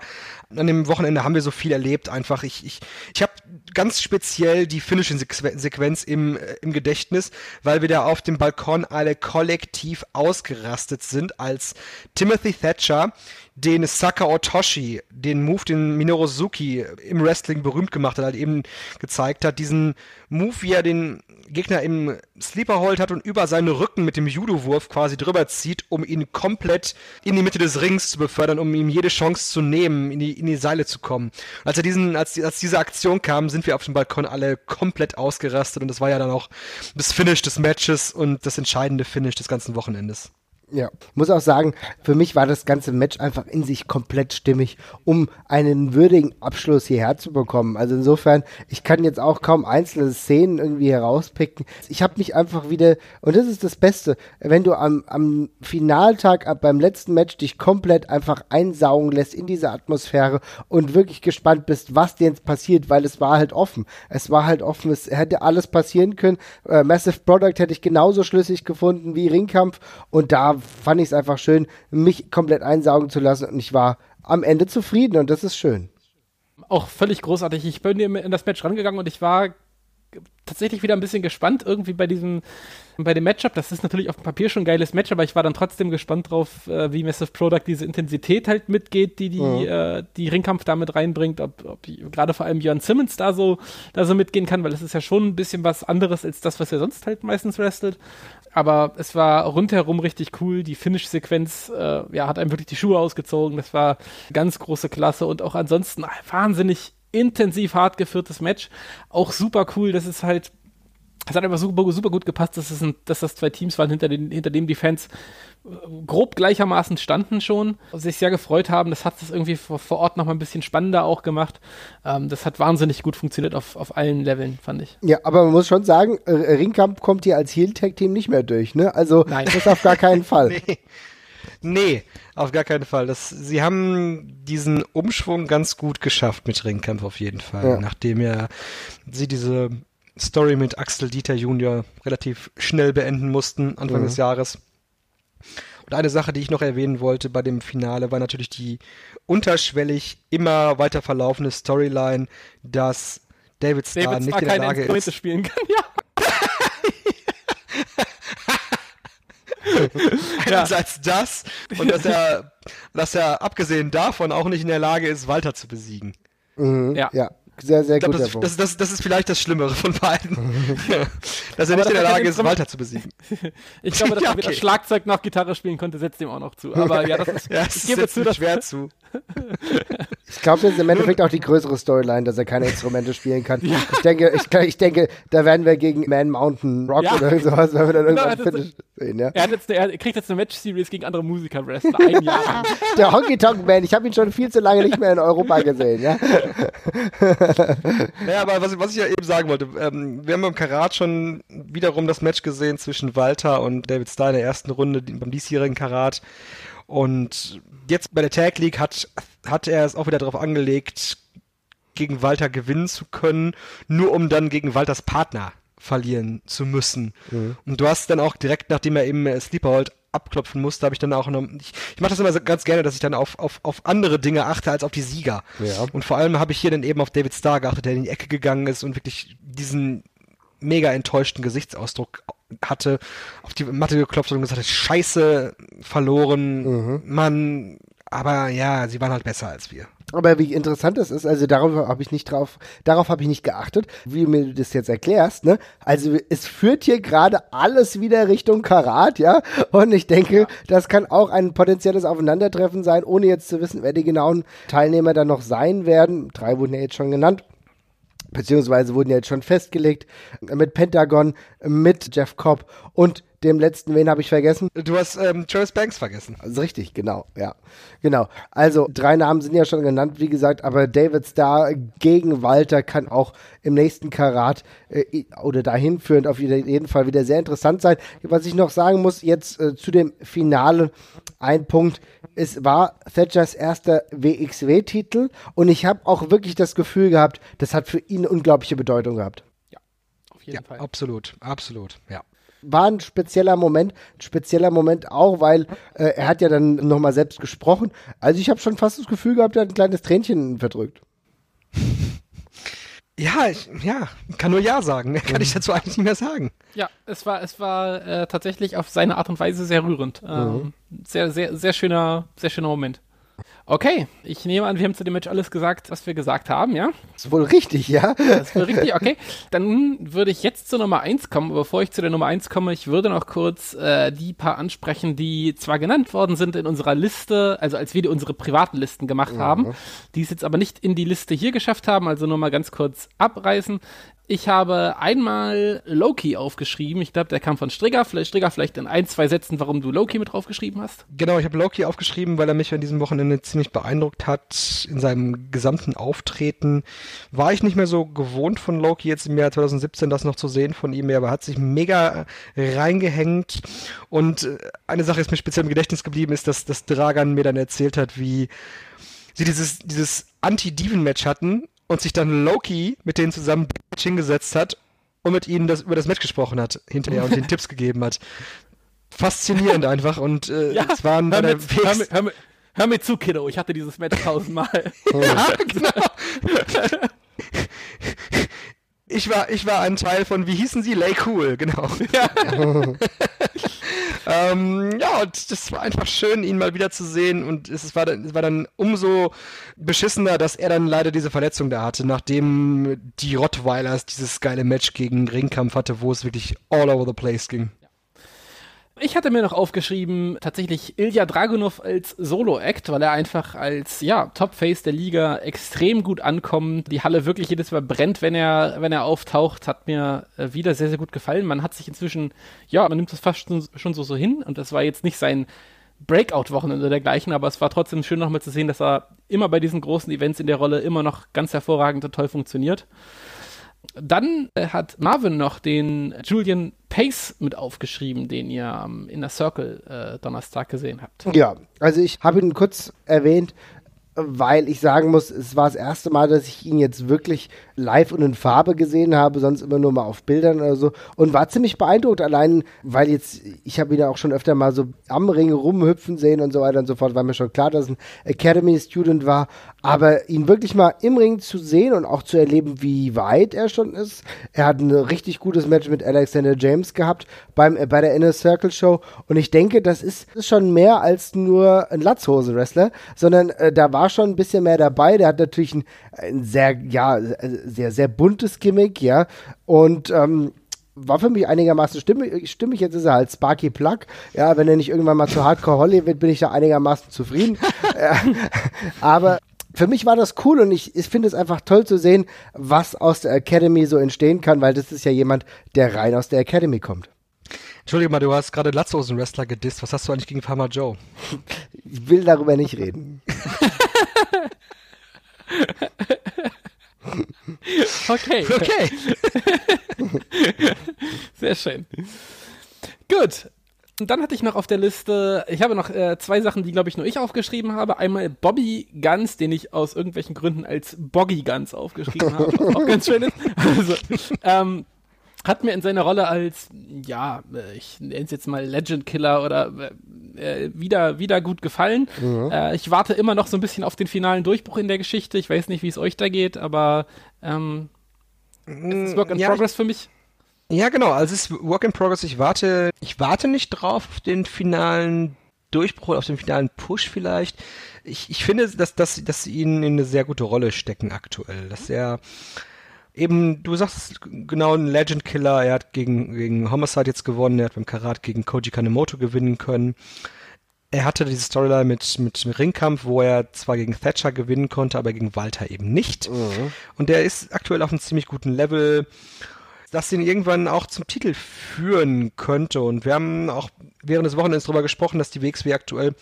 an dem Wochenende haben wir so viel erlebt. Einfach ich ich ich habe ganz speziell die Finishing Sequenz im äh, im Gedächtnis, weil wir da auf dem Balkon alle kollektiv ausgerastet sind, als Timothy Thatcher den Saka Otoshi, den Move, den Minoru Suzuki im Wrestling berühmt gemacht hat, halt eben gezeigt hat, diesen Move, wie er den Gegner im Sleeper Hold hat und über seinen Rücken mit dem Judo-Wurf quasi drüber zieht, um ihn komplett in die Mitte des Rings zu befördern, um ihm jede Chance zu nehmen, in die, in die Seile zu kommen. Als er diesen, als, als diese Aktion kam, sind wir auf dem Balkon alle komplett ausgerastet und das war ja dann auch das Finish des Matches und das entscheidende Finish des ganzen Wochenendes. Ja, muss auch sagen, für mich war das ganze Match einfach in sich komplett stimmig, um einen würdigen Abschluss hierher zu bekommen. Also insofern, ich kann jetzt auch kaum einzelne Szenen irgendwie herauspicken. Ich habe mich einfach wieder, und das ist das Beste, wenn du am, am Finaltag ab beim letzten Match dich komplett einfach einsaugen lässt in diese Atmosphäre und wirklich gespannt bist, was dir jetzt passiert, weil es war halt offen. Es war halt offen, es hätte alles passieren können. Äh, Massive Product hätte ich genauso schlüssig gefunden wie Ringkampf und da fand ich es einfach schön, mich komplett einsaugen zu lassen und ich war am Ende zufrieden und das ist schön. Auch völlig großartig. Ich bin in das Match rangegangen und ich war tatsächlich wieder ein bisschen gespannt irgendwie bei diesem bei dem Matchup. Das ist natürlich auf dem Papier schon ein geiles Match, aber ich war dann trotzdem gespannt drauf, äh, wie Massive Product diese Intensität halt mitgeht, die die, mhm. äh, die Ringkampf damit reinbringt, ob, ob gerade vor allem Björn Simmons da so da so mitgehen kann, weil es ist ja schon ein bisschen was anderes als das, was er sonst halt meistens wrestelt. Aber es war rundherum richtig cool. Die Finish-Sequenz äh, ja, hat einem wirklich die Schuhe ausgezogen. Das war ganz große Klasse und auch ansonsten wahnsinnig intensiv hart geführtes Match. Auch super cool, dass es halt, es hat einfach super, super gut gepasst, dass, es ein, dass das zwei Teams waren, hinter, den, hinter dem die Fans äh, grob gleichermaßen standen schon, sich sehr gefreut haben. Das hat es irgendwie vor, vor Ort nochmal ein bisschen spannender auch gemacht. Ähm, das hat wahnsinnig gut funktioniert auf, auf allen Leveln, fand ich. Ja, aber man muss schon sagen, äh, Ringkampf kommt hier als Heel-Tag-Team nicht mehr durch, ne? Also, Nein. das auf gar keinen Fall. nee. Nee, auf gar keinen Fall. Das, sie haben diesen Umschwung ganz gut geschafft mit Ringkampf auf jeden Fall. Ja. Nachdem ja sie diese Story mit Axel Dieter Junior relativ schnell beenden mussten, Anfang mhm. des Jahres. Und eine Sache, die ich noch erwähnen wollte bei dem Finale, war natürlich die unterschwellig immer weiter verlaufende Storyline, dass David Starr David nicht in der Lage ist. spielen kann, ja. Einerseits ja. das und dass er, dass er abgesehen davon auch nicht in der Lage ist, Walter zu besiegen. Mhm, ja. ja. Sehr, sehr gut. Das, das, das, das, ist vielleicht das Schlimmere von beiden. dass er nicht in der Lage ist, Walter zu besiegen. ich glaube, dass ja, okay. er wieder Schlagzeug nach Gitarre spielen konnte, setzt ihm auch noch zu. Aber ja, das ist, ja, ich gebe zu, dass schwer zu. Ich glaube, das ist im Endeffekt auch die größere Storyline, dass er keine Instrumente spielen kann. Ja. Ich denke, ich, ich, denke, da werden wir gegen Man Mountain Rock ja. oder sowas, wenn wir dann irgendwann genau, Finish sehen, ja. Er, jetzt, er, kriegt jetzt eine Match-Series gegen andere Musiker Wrestler. Ein Jahr. Der Honky Tonk Man, ich habe ihn schon viel zu lange nicht mehr in Europa gesehen, ja. Naja, aber was, was ich ja eben sagen wollte, ähm, wir haben beim Karat schon wiederum das Match gesehen zwischen Walter und David Starr in der ersten Runde beim diesjährigen Karat. Und jetzt bei der Tag League hat, hat er es auch wieder darauf angelegt, gegen Walter gewinnen zu können, nur um dann gegen Walters Partner verlieren zu müssen. Mhm. Und du hast dann auch direkt, nachdem er eben Sleeperhold abklopfen musste, habe ich dann auch noch, ich, ich mache das immer ganz gerne, dass ich dann auf, auf, auf andere Dinge achte als auf die Sieger. Ja. Und vor allem habe ich hier dann eben auf David Starr geachtet, der in die Ecke gegangen ist und wirklich diesen mega enttäuschten Gesichtsausdruck hatte, auf die Matte geklopft und gesagt hat, scheiße, verloren, mhm. Mann, aber ja, sie waren halt besser als wir. Aber wie interessant das ist, also darauf habe ich nicht drauf, darauf habe ich nicht geachtet, wie du mir das jetzt erklärst, ne? Also es führt hier gerade alles wieder Richtung Karat, ja? Und ich denke, ja. das kann auch ein potenzielles Aufeinandertreffen sein, ohne jetzt zu wissen, wer die genauen Teilnehmer dann noch sein werden. Drei wurden ja jetzt schon genannt beziehungsweise wurden ja jetzt schon festgelegt mit Pentagon, mit Jeff Cobb und dem letzten, wen habe ich vergessen? Du hast ähm, Travis Banks vergessen. Also richtig, genau, ja. Genau. Also drei Namen sind ja schon genannt, wie gesagt, aber David Starr gegen Walter kann auch im nächsten Karat äh, oder dahin führend auf jeden Fall wieder sehr interessant sein. Was ich noch sagen muss, jetzt äh, zu dem Finale, ein Punkt, es war Thatchers erster WXW-Titel und ich habe auch wirklich das Gefühl gehabt, das hat für ihn eine unglaubliche Bedeutung gehabt. Ja, auf jeden ja, Fall. Absolut, absolut, ja war ein spezieller Moment, ein spezieller Moment auch, weil äh, er hat ja dann nochmal selbst gesprochen. Also ich habe schon fast das Gefühl gehabt, er hat ein kleines Tränchen verdrückt. Ja, ich, ja, kann nur Ja sagen. Mehr kann ich mhm. dazu eigentlich nicht mehr sagen. Ja, es war, es war äh, tatsächlich auf seine Art und Weise sehr rührend. Ähm, mhm. Sehr, sehr, sehr schöner, sehr schöner Moment. Okay, ich nehme an, wir haben zu dem Match alles gesagt, was wir gesagt haben, ja? Das ist wohl richtig, ja? Das ist wohl richtig, okay. Dann würde ich jetzt zur Nummer 1 kommen. Aber bevor ich zu der Nummer 1 komme, ich würde noch kurz äh, die paar ansprechen, die zwar genannt worden sind in unserer Liste, also als wir unsere privaten Listen gemacht ja. haben, die es jetzt aber nicht in die Liste hier geschafft haben, also nur mal ganz kurz abreißen. Ich habe einmal Loki aufgeschrieben. Ich glaube, der kam von Strigger. Vielleicht Strigger vielleicht in ein, zwei Sätzen, warum du Loki mit draufgeschrieben hast. Genau, ich habe Loki aufgeschrieben, weil er mich an diesem Wochenende ziemlich beeindruckt hat in seinem gesamten Auftreten. War ich nicht mehr so gewohnt von Loki jetzt im Jahr 2017 das noch zu sehen von ihm, aber hat sich mega reingehängt. Und äh, eine Sache ist mir speziell im Gedächtnis geblieben, ist, dass, dass Dragan mir dann erzählt hat, wie sie dieses, dieses Anti-Diven-Match hatten und sich dann Loki mit denen zusammen hingesetzt hat und mit ihnen das, über das Match gesprochen hat hinterher und den Tipps gegeben hat. Faszinierend einfach und äh, ja, es waren hör, mit, hör, mit, hör, mit, hör mir zu, Kiddo, ich hatte dieses Match tausendmal. ja, genau. Ich war, ich war ein Teil von, wie hießen sie? Lay Cool, genau. Ja. ähm, ja, und das war einfach schön, ihn mal wieder zu sehen. Und es war, es war dann umso beschissener, dass er dann leider diese Verletzung da hatte, nachdem die Rottweilers dieses geile Match gegen Ringkampf hatte, wo es wirklich all over the place ging. Ich hatte mir noch aufgeschrieben, tatsächlich Ilya Dragunov als Solo-Act, weil er einfach als, ja, Top-Face der Liga extrem gut ankommt. Die Halle wirklich jedes Mal brennt, wenn er, wenn er auftaucht. Hat mir äh, wieder sehr, sehr gut gefallen. Man hat sich inzwischen, ja, man nimmt das fast schon, schon so, so hin. Und das war jetzt nicht sein Breakout-Wochenende dergleichen, aber es war trotzdem schön nochmal zu sehen, dass er immer bei diesen großen Events in der Rolle immer noch ganz hervorragend und toll funktioniert. Dann äh, hat Marvin noch den Julian Pace mit aufgeschrieben, den ihr am Inner Circle äh, Donnerstag gesehen habt. Ja, also ich habe ihn kurz erwähnt, weil ich sagen muss, es war das erste Mal, dass ich ihn jetzt wirklich live und in Farbe gesehen habe, sonst immer nur mal auf Bildern oder so und war ziemlich beeindruckt, allein weil jetzt, ich habe ihn ja auch schon öfter mal so am Ring rumhüpfen sehen und so weiter und so fort, war mir schon klar, dass ein Academy-Student war, aber ihn wirklich mal im Ring zu sehen und auch zu erleben, wie weit er schon ist. Er hat ein richtig gutes Match mit Alexander James gehabt beim, äh, bei der Inner Circle Show und ich denke, das ist, ist schon mehr als nur ein Latzhose-Wrestler, sondern äh, da war schon ein bisschen mehr dabei. Der hat natürlich ein, ein sehr, ja, sehr, sehr buntes Gimmick, ja. Und ähm, war für mich einigermaßen stimmig, stimmig. Jetzt ist er halt Sparky Plug. Ja, wenn er nicht irgendwann mal zu Hardcore Holly wird, bin ich da einigermaßen zufrieden. aber für mich war das cool und ich, ich finde es einfach toll zu sehen, was aus der Academy so entstehen kann, weil das ist ja jemand, der rein aus der Academy kommt. Entschuldige mal, du hast gerade Latzhosen-Wrestler gedisst. Was hast du eigentlich gegen Farmer Joe? Ich will darüber nicht reden. Okay. Okay. Sehr schön. Gut. Und dann hatte ich noch auf der Liste, ich habe noch äh, zwei Sachen, die, glaube ich, nur ich aufgeschrieben habe. Einmal Bobby Guns, den ich aus irgendwelchen Gründen als Boggy Guns aufgeschrieben habe, was auch ganz schön ist. Also, ähm, hat mir in seiner Rolle als, ja, äh, ich nenne es jetzt mal Legend Killer oder äh, wieder, wieder gut gefallen. Mhm. Äh, ich warte immer noch so ein bisschen auf den finalen Durchbruch in der Geschichte. Ich weiß nicht, wie es euch da geht, aber ähm, es ist Work in ja, Progress für mich. Ja, genau, also es ist Work in Progress. Ich warte, ich warte nicht drauf auf den finalen Durchbruch, auf den finalen Push vielleicht. ich, ich finde, dass, dass, dass sie ihn in eine sehr gute Rolle stecken aktuell. Dass er eben, du sagst genau, ein Legend Killer, er hat gegen, gegen Homicide jetzt gewonnen, er hat beim Karat gegen Koji Kanemoto gewinnen können. Er hatte diese Storyline mit, mit, Ringkampf, wo er zwar gegen Thatcher gewinnen konnte, aber gegen Walter eben nicht. Mhm. Und der ist aktuell auf einem ziemlich guten Level das ihn irgendwann auch zum Titel führen könnte. Und wir haben auch während des Wochenendes darüber gesprochen, dass die WXW aktuell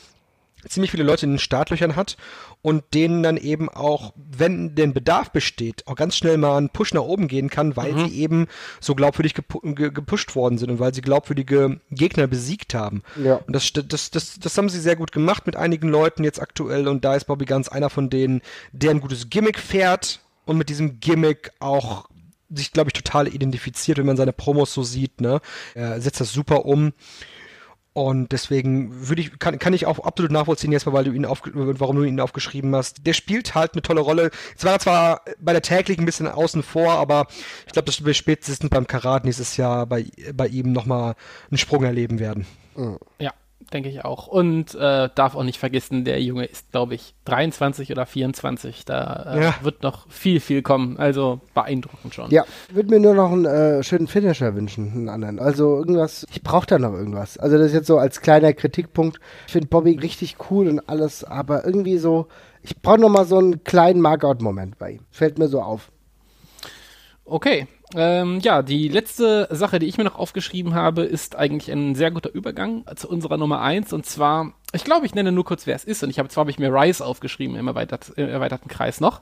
ziemlich viele Leute in den Startlöchern hat und denen dann eben auch, wenn denn Bedarf besteht, auch ganz schnell mal einen Push nach oben gehen kann, weil mhm. sie eben so glaubwürdig gepu gepusht worden sind und weil sie glaubwürdige Gegner besiegt haben. Ja. Und das, das, das, das haben sie sehr gut gemacht mit einigen Leuten jetzt aktuell und da ist Bobby Ganz einer von denen, der ein gutes Gimmick fährt und mit diesem Gimmick auch sich, glaube ich, total identifiziert, wenn man seine Promos so sieht. Ne? Er setzt das super um. Und deswegen würde ich, kann, kann ich auch absolut nachvollziehen, jetzt mal, weil du ihn auf, warum du ihn aufgeschrieben hast. Der spielt halt eine tolle Rolle. Es war zwar bei der Tag League ein bisschen außen vor, aber ich glaube, dass wir spätestens beim Karat nächstes Jahr bei, bei ihm nochmal einen Sprung erleben werden. Ja, denke ich auch. Und äh, darf auch nicht vergessen, der Junge ist, glaube ich, 23 oder 24. Da äh, ja. wird noch viel, viel kommen. Also beeindruckend schon. Ja, würde mir nur noch einen äh, schönen Finisher wünschen, einen anderen. Also irgendwas, ich brauche da noch irgendwas. Also das ist jetzt so als kleiner Kritikpunkt. Ich finde Bobby richtig cool und alles, aber irgendwie so, ich brauche noch mal so einen kleinen Markout-Moment bei ihm. Fällt mir so auf. Okay, ähm, ja, die letzte Sache, die ich mir noch aufgeschrieben habe, ist eigentlich ein sehr guter Übergang zu unserer Nummer eins. Und zwar, ich glaube, ich nenne nur kurz, wer es ist. Und ich habe zwar habe ich mir Rise aufgeschrieben im, erweitert, im erweiterten Kreis noch.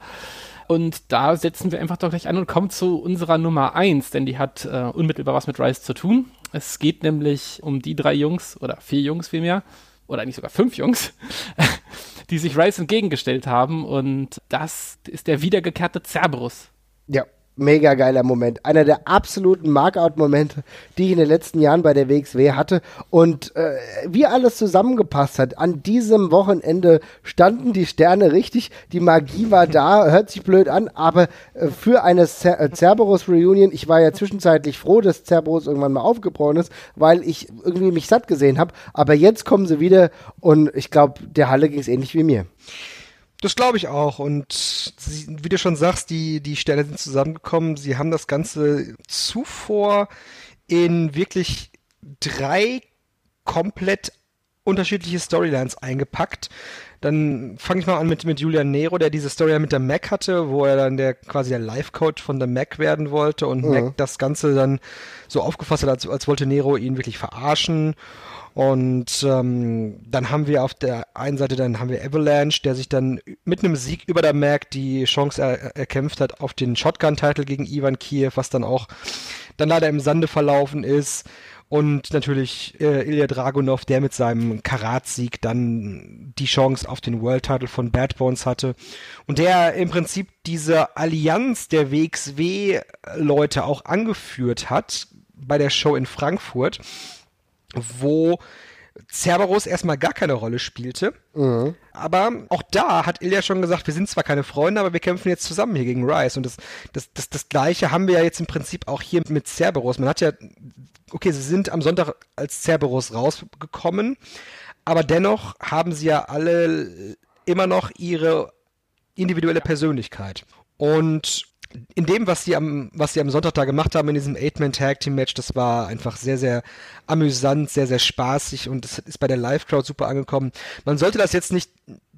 Und da setzen wir einfach doch gleich an und kommen zu unserer Nummer eins, denn die hat äh, unmittelbar was mit Rise zu tun. Es geht nämlich um die drei Jungs oder vier Jungs vielmehr oder eigentlich sogar fünf Jungs, die sich Rise entgegengestellt haben. Und das ist der wiedergekehrte Cerberus. Ja, mega geiler Moment. Einer der absoluten Markout-Momente, die ich in den letzten Jahren bei der WXW hatte. Und äh, wie alles zusammengepasst hat. An diesem Wochenende standen die Sterne richtig. Die Magie war da. Hört sich blöd an, aber äh, für eine Cer äh, Cerberus-Reunion, ich war ja zwischenzeitlich froh, dass Cerberus irgendwann mal aufgebrochen ist, weil ich irgendwie mich satt gesehen habe. Aber jetzt kommen sie wieder und ich glaube, der Halle ging es ähnlich wie mir. Das glaube ich auch. Und sie, wie du schon sagst, die, die Sterne sind zusammengekommen. Sie haben das Ganze zuvor in wirklich drei komplett unterschiedliche Storylines eingepackt. Dann fange ich mal an mit, mit Julian Nero, der diese Story mit der Mac hatte, wo er dann der quasi der Life-Coach von der Mac werden wollte und mhm. Mac das Ganze dann so aufgefasst hat, als, als wollte Nero ihn wirklich verarschen. Und ähm, dann haben wir auf der einen Seite dann haben wir Avalanche, der sich dann mit einem Sieg über der Mac die Chance er erkämpft hat auf den Shotgun-Titel gegen Ivan Kiev, was dann auch dann leider im Sande verlaufen ist. Und natürlich äh, Ilya Dragunov, der mit seinem Karat-Sieg dann die Chance auf den World-Title von Bad Bones hatte. Und der im Prinzip diese Allianz der WXW-Leute auch angeführt hat bei der Show in Frankfurt wo Cerberus erstmal gar keine Rolle spielte. Mhm. Aber auch da hat Ilya schon gesagt, wir sind zwar keine Freunde, aber wir kämpfen jetzt zusammen hier gegen Rice. Und das, das, das, das Gleiche haben wir ja jetzt im Prinzip auch hier mit Cerberus. Man hat ja, okay, sie sind am Sonntag als Cerberus rausgekommen, aber dennoch haben sie ja alle immer noch ihre individuelle Persönlichkeit. Und in dem, was sie am, was sie am Sonntag da gemacht haben in diesem Eight-Man-Tag-Team-Match, das war einfach sehr, sehr amüsant, sehr, sehr spaßig und es ist bei der Live-Crowd super angekommen. Man sollte das jetzt nicht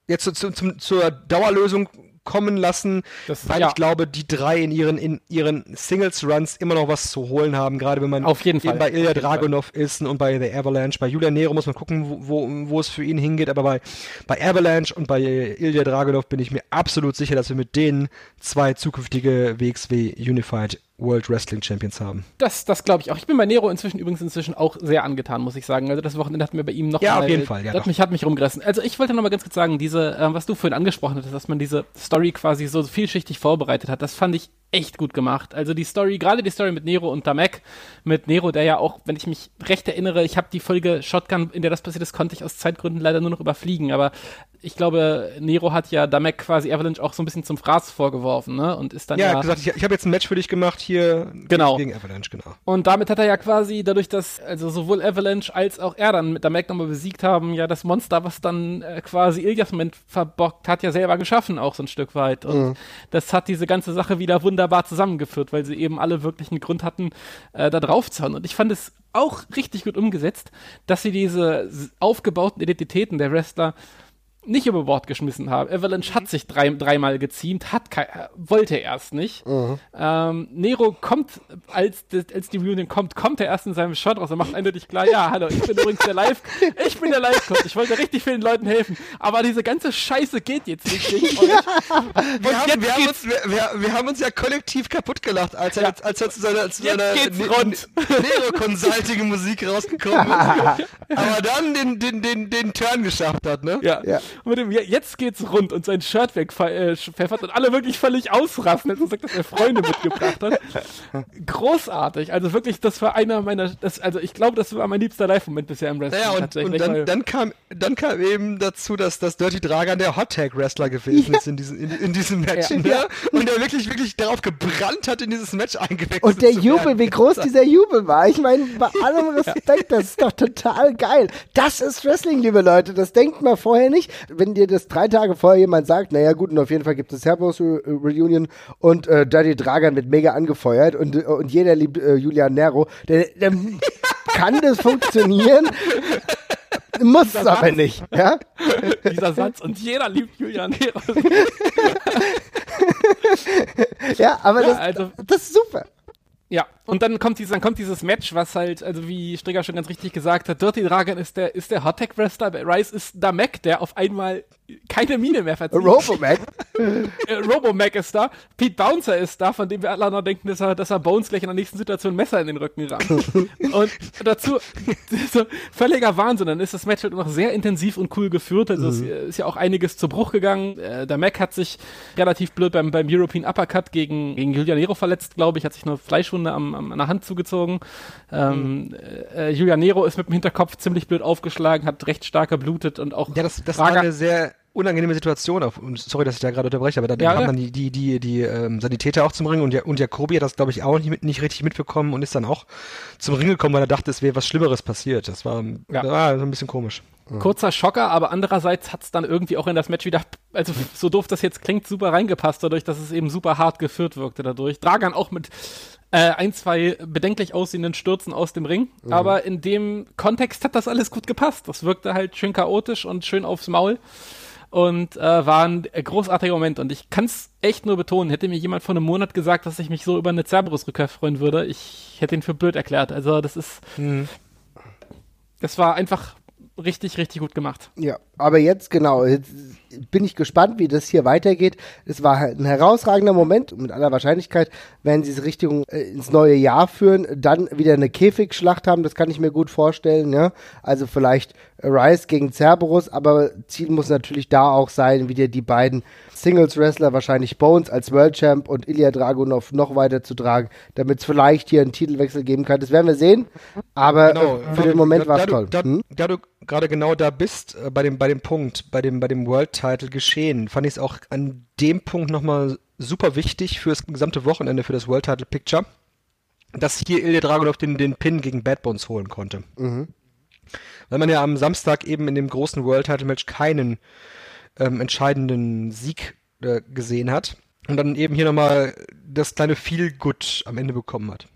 jetzt zu, zu, zur Dauerlösung kommen lassen, das, weil ja. ich glaube, die drei in ihren, in ihren Singles-Runs immer noch was zu holen haben, gerade wenn man Auf jeden Fall. bei Ilya Dragunov ist und bei The Avalanche. Bei Julian Nero muss man gucken, wo, wo, wo es für ihn hingeht, aber bei, bei Avalanche und bei Ilya Dragunov bin ich mir absolut sicher, dass wir mit denen zwei zukünftige WXW Unified World Wrestling Champions haben. Das, das glaube ich auch. Ich bin bei Nero inzwischen übrigens inzwischen auch sehr angetan, muss ich sagen. Also das Wochenende hat mir bei ihm noch ja, mal, auf jeden Fall, ja, hat mich hat mich rumgerissen. Also ich wollte noch mal ganz kurz sagen, diese, äh, was du vorhin angesprochen hattest, dass man diese Story quasi so vielschichtig vorbereitet hat, das fand ich echt gut gemacht. Also die Story, gerade die Story mit Nero und Damek, mit Nero, der ja auch, wenn ich mich recht erinnere, ich habe die Folge Shotgun, in der das passiert ist, konnte ich aus Zeitgründen leider nur noch überfliegen, aber ich glaube, Nero hat ja Damek quasi Avalanche auch so ein bisschen zum Fraß vorgeworfen, ne? Und ist dann Ja, ja, gesagt, ich, ich habe jetzt ein Match für dich gemacht hier Genau. gegen Avalanche, genau. Und damit hat er ja quasi, dadurch, dass also sowohl Avalanche als auch er dann mit Mac nochmal besiegt haben, ja das Monster, was dann äh, quasi Ilias Moment verbockt hat, ja selber geschaffen, auch so ein Stück weit. Und das hat diese ganze Sache wieder wunderbar zusammengeführt, weil sie eben alle wirklich einen Grund hatten, äh, da drauf zu hauen. Und ich fand es auch richtig gut umgesetzt, dass sie diese aufgebauten Identitäten der Wrestler nicht über Bord geschmissen haben. Avalanche hat sich drei, dreimal geziemt, hat kei- äh, wollte erst nicht. Ähm, Nero kommt, als, als die Reunion kommt, kommt er erst in seinem Shot raus und macht eindeutig klar, ja, hallo, ich bin übrigens der Live, ich bin der Live-Coach, ich wollte richtig vielen Leuten helfen, aber diese ganze Scheiße geht jetzt nicht gegen euch. Wir Und haben, jetzt wir, haben uns, wir, wir, wir haben uns ja kollektiv kaputt gelacht, als er, Ja. als er zu seiner, zu seiner Ne- rund. Nero-Consulting Musik rausgekommen ist. aber dann den, den, den, den Turn geschafft hat, ne? Ja. Ja. Und mit dem, ja, jetzt geht's rund und sein Shirt wegpfeffert und alle wirklich völlig ausrasten, als er sagt, dass er Freunde mitgebracht hat. Großartig. Also wirklich, das war einer meiner, das, also ich glaube, das war mein liebster Live-Moment bisher im Wrestling. Naja, und, und dann, dann, kam, dann kam eben dazu, dass das Dirty Dragan der Hot-Tag-Wrestler gewesen ist in diesem, in, in diesem Match. Ja. Ne? Und der wirklich, wirklich darauf gebrannt hat, in dieses Match eingewechselt Und der zu Jubel, werden. wie groß dieser Jubel war. Ich meine, bei allem Respekt, das ist doch total geil. Das ist Wrestling, liebe Leute. Das denkt man vorher nicht. Wenn dir das drei Tage vorher jemand sagt, naja gut, und auf jeden Fall gibt es Re Reunion und äh, Dirty Dragan wird mega angefeuert und, äh, und jeder liebt äh, Julian Nero, dann, dann kann das funktionieren. Muss es aber nicht. Ja? dieser Satz und jeder liebt Julian Nero. ja, aber Ja, das, also- das ist super. Ja, und dann kommt, dieses, dann kommt dieses Match, was halt, also wie Strigger schon ganz richtig gesagt hat, Dirty Dragon ist der, ist der Hot Tag Wrestler, Rice ist Damek, der auf einmal keine Miene mehr verzieht. Robomac. äh, Robomac ist da, Pete Bouncer ist da, von dem wir alle noch denken, dass er, dass er Bones gleich in der nächsten Situation ein Messer in den Rücken rammt. und dazu so völliger Wahnsinn. Dann ist das Match halt noch sehr intensiv und cool geführt. Also es ist ja auch einiges zu Bruch gegangen. Äh, der Mac hat sich relativ blöd beim, beim European Uppercut gegen, gegen Julian Nero verletzt, glaube ich, hat sich eine Fleischwunde am, am, an der Hand zugezogen. Ähm, äh, Julian Nero ist mit dem Hinterkopf ziemlich blöd aufgeschlagen, hat recht stark geblutet und auch Ja, das, das war eine sehr unangenehme Situation. Auf, und sorry, dass ich da gerade unterbreche, aber da Ja, haben ja. dann die, die, die, die ähm, Sanitäter auch zum Ring und, ja, und Jacobi hat das, glaube ich, auch nicht, nicht richtig mitbekommen und ist dann auch zum Ring gekommen, weil er dachte, es wäre was Schlimmeres passiert. Das war, Ja. war so ein bisschen komisch. kurzer Schocker, aber andererseits hat es dann irgendwie auch in das Match wieder, also so doof das jetzt klingt, super reingepasst, dadurch, dass es eben super hart geführt wirkte dadurch. Dragan auch mit äh, ein, zwei bedenklich aussehenden Stürzen aus dem Ring, aber in dem Kontext hat das alles gut gepasst. Das wirkte halt schön chaotisch und schön aufs Maul und äh, war ein großartiger Moment und ich kann es echt nur betonen, hätte mir jemand vor einem Monat gesagt, dass ich mich so über eine Cerberus-Rückkehr freuen würde, ich hätte ihn für blöd erklärt. Also das ist, das war einfach richtig, richtig gut gemacht. Ja, aber jetzt genau, jetzt bin ich gespannt, wie das hier weitergeht. Es war ein herausragender Moment und mit aller Wahrscheinlichkeit werden sie es Richtung äh, ins neue Jahr führen, dann wieder eine Käfigschlacht haben, das kann ich mir gut vorstellen, ja. Also vielleicht Rice gegen Cerberus, aber Ziel muss natürlich da auch sein, wieder die beiden Singles-Wrestler, wahrscheinlich Bones als World Champ und Ilya Dragunov noch weiter zu tragen, damit es vielleicht hier einen Titelwechsel geben kann. Das werden wir sehen, aber äh, für den Moment war es toll. Da, Hm? da du gerade genau da bist, äh, bei dem, bei dem Punkt, bei dem, bei dem World Title geschehen, fand ich es auch an dem Punkt nochmal super wichtig für das gesamte Wochenende, für das World Title Picture, dass hier Ilya Dragunov den, den Pin gegen Bad Bones holen konnte. Weil man ja am Samstag eben in dem großen World Title Match keinen ähm, entscheidenden Sieg äh, gesehen hat und dann eben hier nochmal das kleine Feel Good am Ende bekommen hat.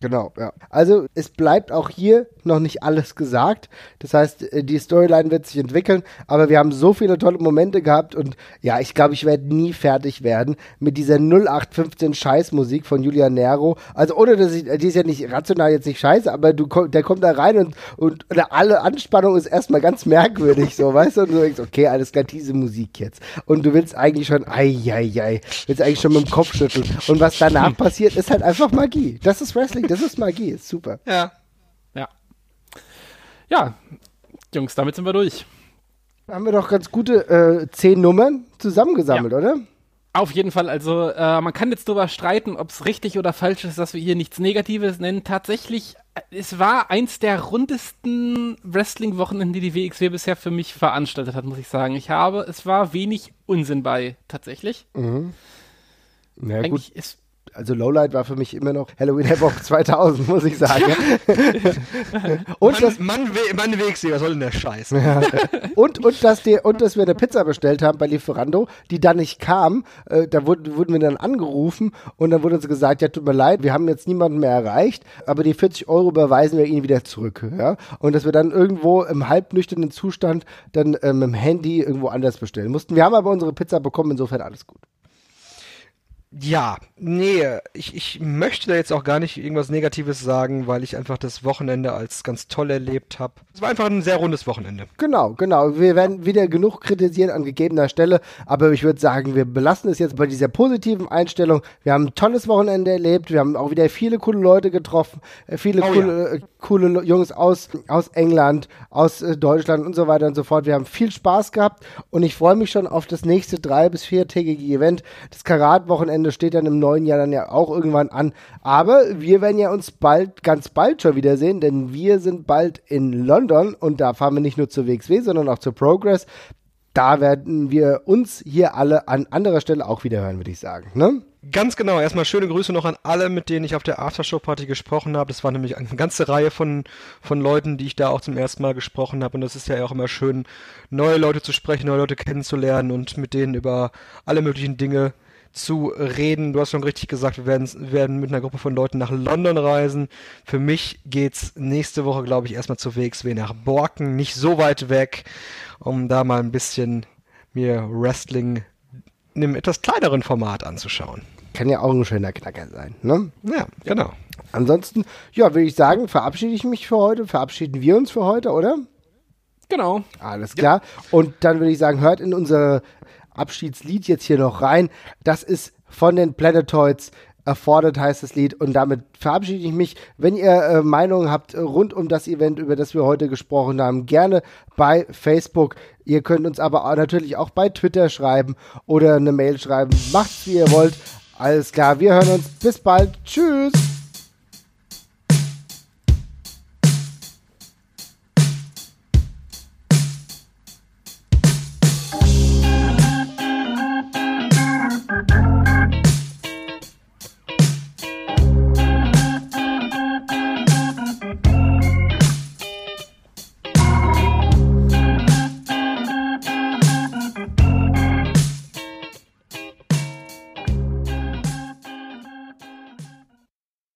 Genau, ja. Also es bleibt auch hier noch nicht alles gesagt. Das heißt, äh, die Storyline wird sich entwickeln, aber wir haben so viele tolle Momente gehabt und ja, ich glaube, ich werde nie fertig werden mit dieser 0815 Scheißmusik von Julia Nero. Also ohne dass ich, die ist ja nicht rational jetzt nicht scheiße, aber du der kommt da rein und, und alle Anspannung ist erstmal ganz merkwürdig, so, weißt du? Und du denkst, okay, alles klar, diese Musik jetzt. Und du willst eigentlich schon, ei, ei, ei, willst eigentlich schon mit dem Kopf schütteln. Und was danach passiert, ist halt einfach Magie. Das ist Wrestling, das ist Magie, ist super. Ja. Ja. Ja, Jungs, damit sind wir durch. Haben wir doch ganz gute äh, zehn Nummern zusammengesammelt, oder? Auf jeden Fall, also äh, man kann jetzt darüber streiten, ob es richtig oder falsch ist, dass wir hier nichts Negatives nennen. Tatsächlich, äh, es war eins der rundesten Wrestling-Wochenenden, die die WXW bisher für mich veranstaltet hat, muss ich sagen. Ich habe, es war wenig Unsinn bei, tatsächlich. Mhm. Ja, Eigentlich gut. ist Also Lowlight war für mich immer noch Halloween Havoc 2000, muss ich sagen. und, das, Mann, Mann, We- Mann WXW, was soll denn der Scheiß? und, und, dass die, und dass wir eine Pizza bestellt haben bei Lieferando, die dann nicht kam. Äh, da wurden, wurden wir dann angerufen und dann wurde uns gesagt, ja, tut mir leid, wir haben jetzt niemanden mehr erreicht, aber die 40 Euro überweisen wir Ihnen wieder zurück. Ja? Und dass wir dann irgendwo im halbnüchternen Zustand dann äh, mit dem Handy irgendwo anders bestellen mussten. Wir haben aber unsere Pizza bekommen, insofern alles gut. Ja, nee, ich, ich möchte da jetzt auch gar nicht irgendwas Negatives sagen, weil ich einfach das Wochenende als ganz toll erlebt habe. Es war einfach ein sehr rundes Wochenende. Genau, genau. Wir werden wieder genug kritisieren an gegebener Stelle, aber ich würde sagen, wir belassen es jetzt bei dieser positiven Einstellung. Wir haben ein tolles Wochenende erlebt, wir haben auch wieder viele coole Leute getroffen, äh, viele Oh coole, äh, coole Lo- Jungs aus, aus England, aus äh, Deutschland und so weiter und so fort. Wir haben viel Spaß gehabt und ich freue mich schon auf das nächste drei- bis viertägige Event. Das Karat-Wochenende steht dann im neuen Jahr dann ja auch irgendwann an. Aber wir werden ja uns bald, ganz bald schon wiedersehen, denn wir sind bald in London und da fahren wir nicht nur zur WXW, sondern auch zur Progress. Da werden wir uns hier alle an anderer Stelle auch wieder hören, würde ich sagen. Ne? Ganz genau, erstmal schöne Grüße noch an alle, mit denen ich auf der Aftershow-Party gesprochen habe. Das war nämlich eine ganze Reihe von, von Leuten, die ich da auch zum ersten Mal gesprochen habe. Und das ist ja auch immer schön, neue Leute zu sprechen, neue Leute kennenzulernen und mit denen über alle möglichen Dinge zu reden. Du hast schon richtig gesagt, wir werden, werden mit einer Gruppe von Leuten nach London reisen. Für mich geht's nächste Woche, glaube ich, erstmal zur WXW nach Borken, nicht so weit weg, um da mal ein bisschen mir Wrestling in einem etwas kleineren Format anzuschauen. Kann ja auch ein schöner Knacker sein. Ne? Ja, genau. Ansonsten, ja, würde ich sagen, verabschiede ich mich für heute. Verabschieden wir uns für heute, oder? genau. Alles klar. Und dann würde ich sagen, hört in unser Abschiedslied jetzt hier noch rein. Das ist von den Planetoids. Erfordert heißt das Lied und damit verabschiede ich mich. Wenn ihr äh, Meinungen habt äh, rund um das Event, über das wir heute gesprochen haben, gerne bei Facebook. Ihr könnt uns aber natürlich auch bei Twitter schreiben oder eine Mail schreiben. Macht's wie ihr wollt. Alles klar, wir hören uns. Bis bald. Tschüss.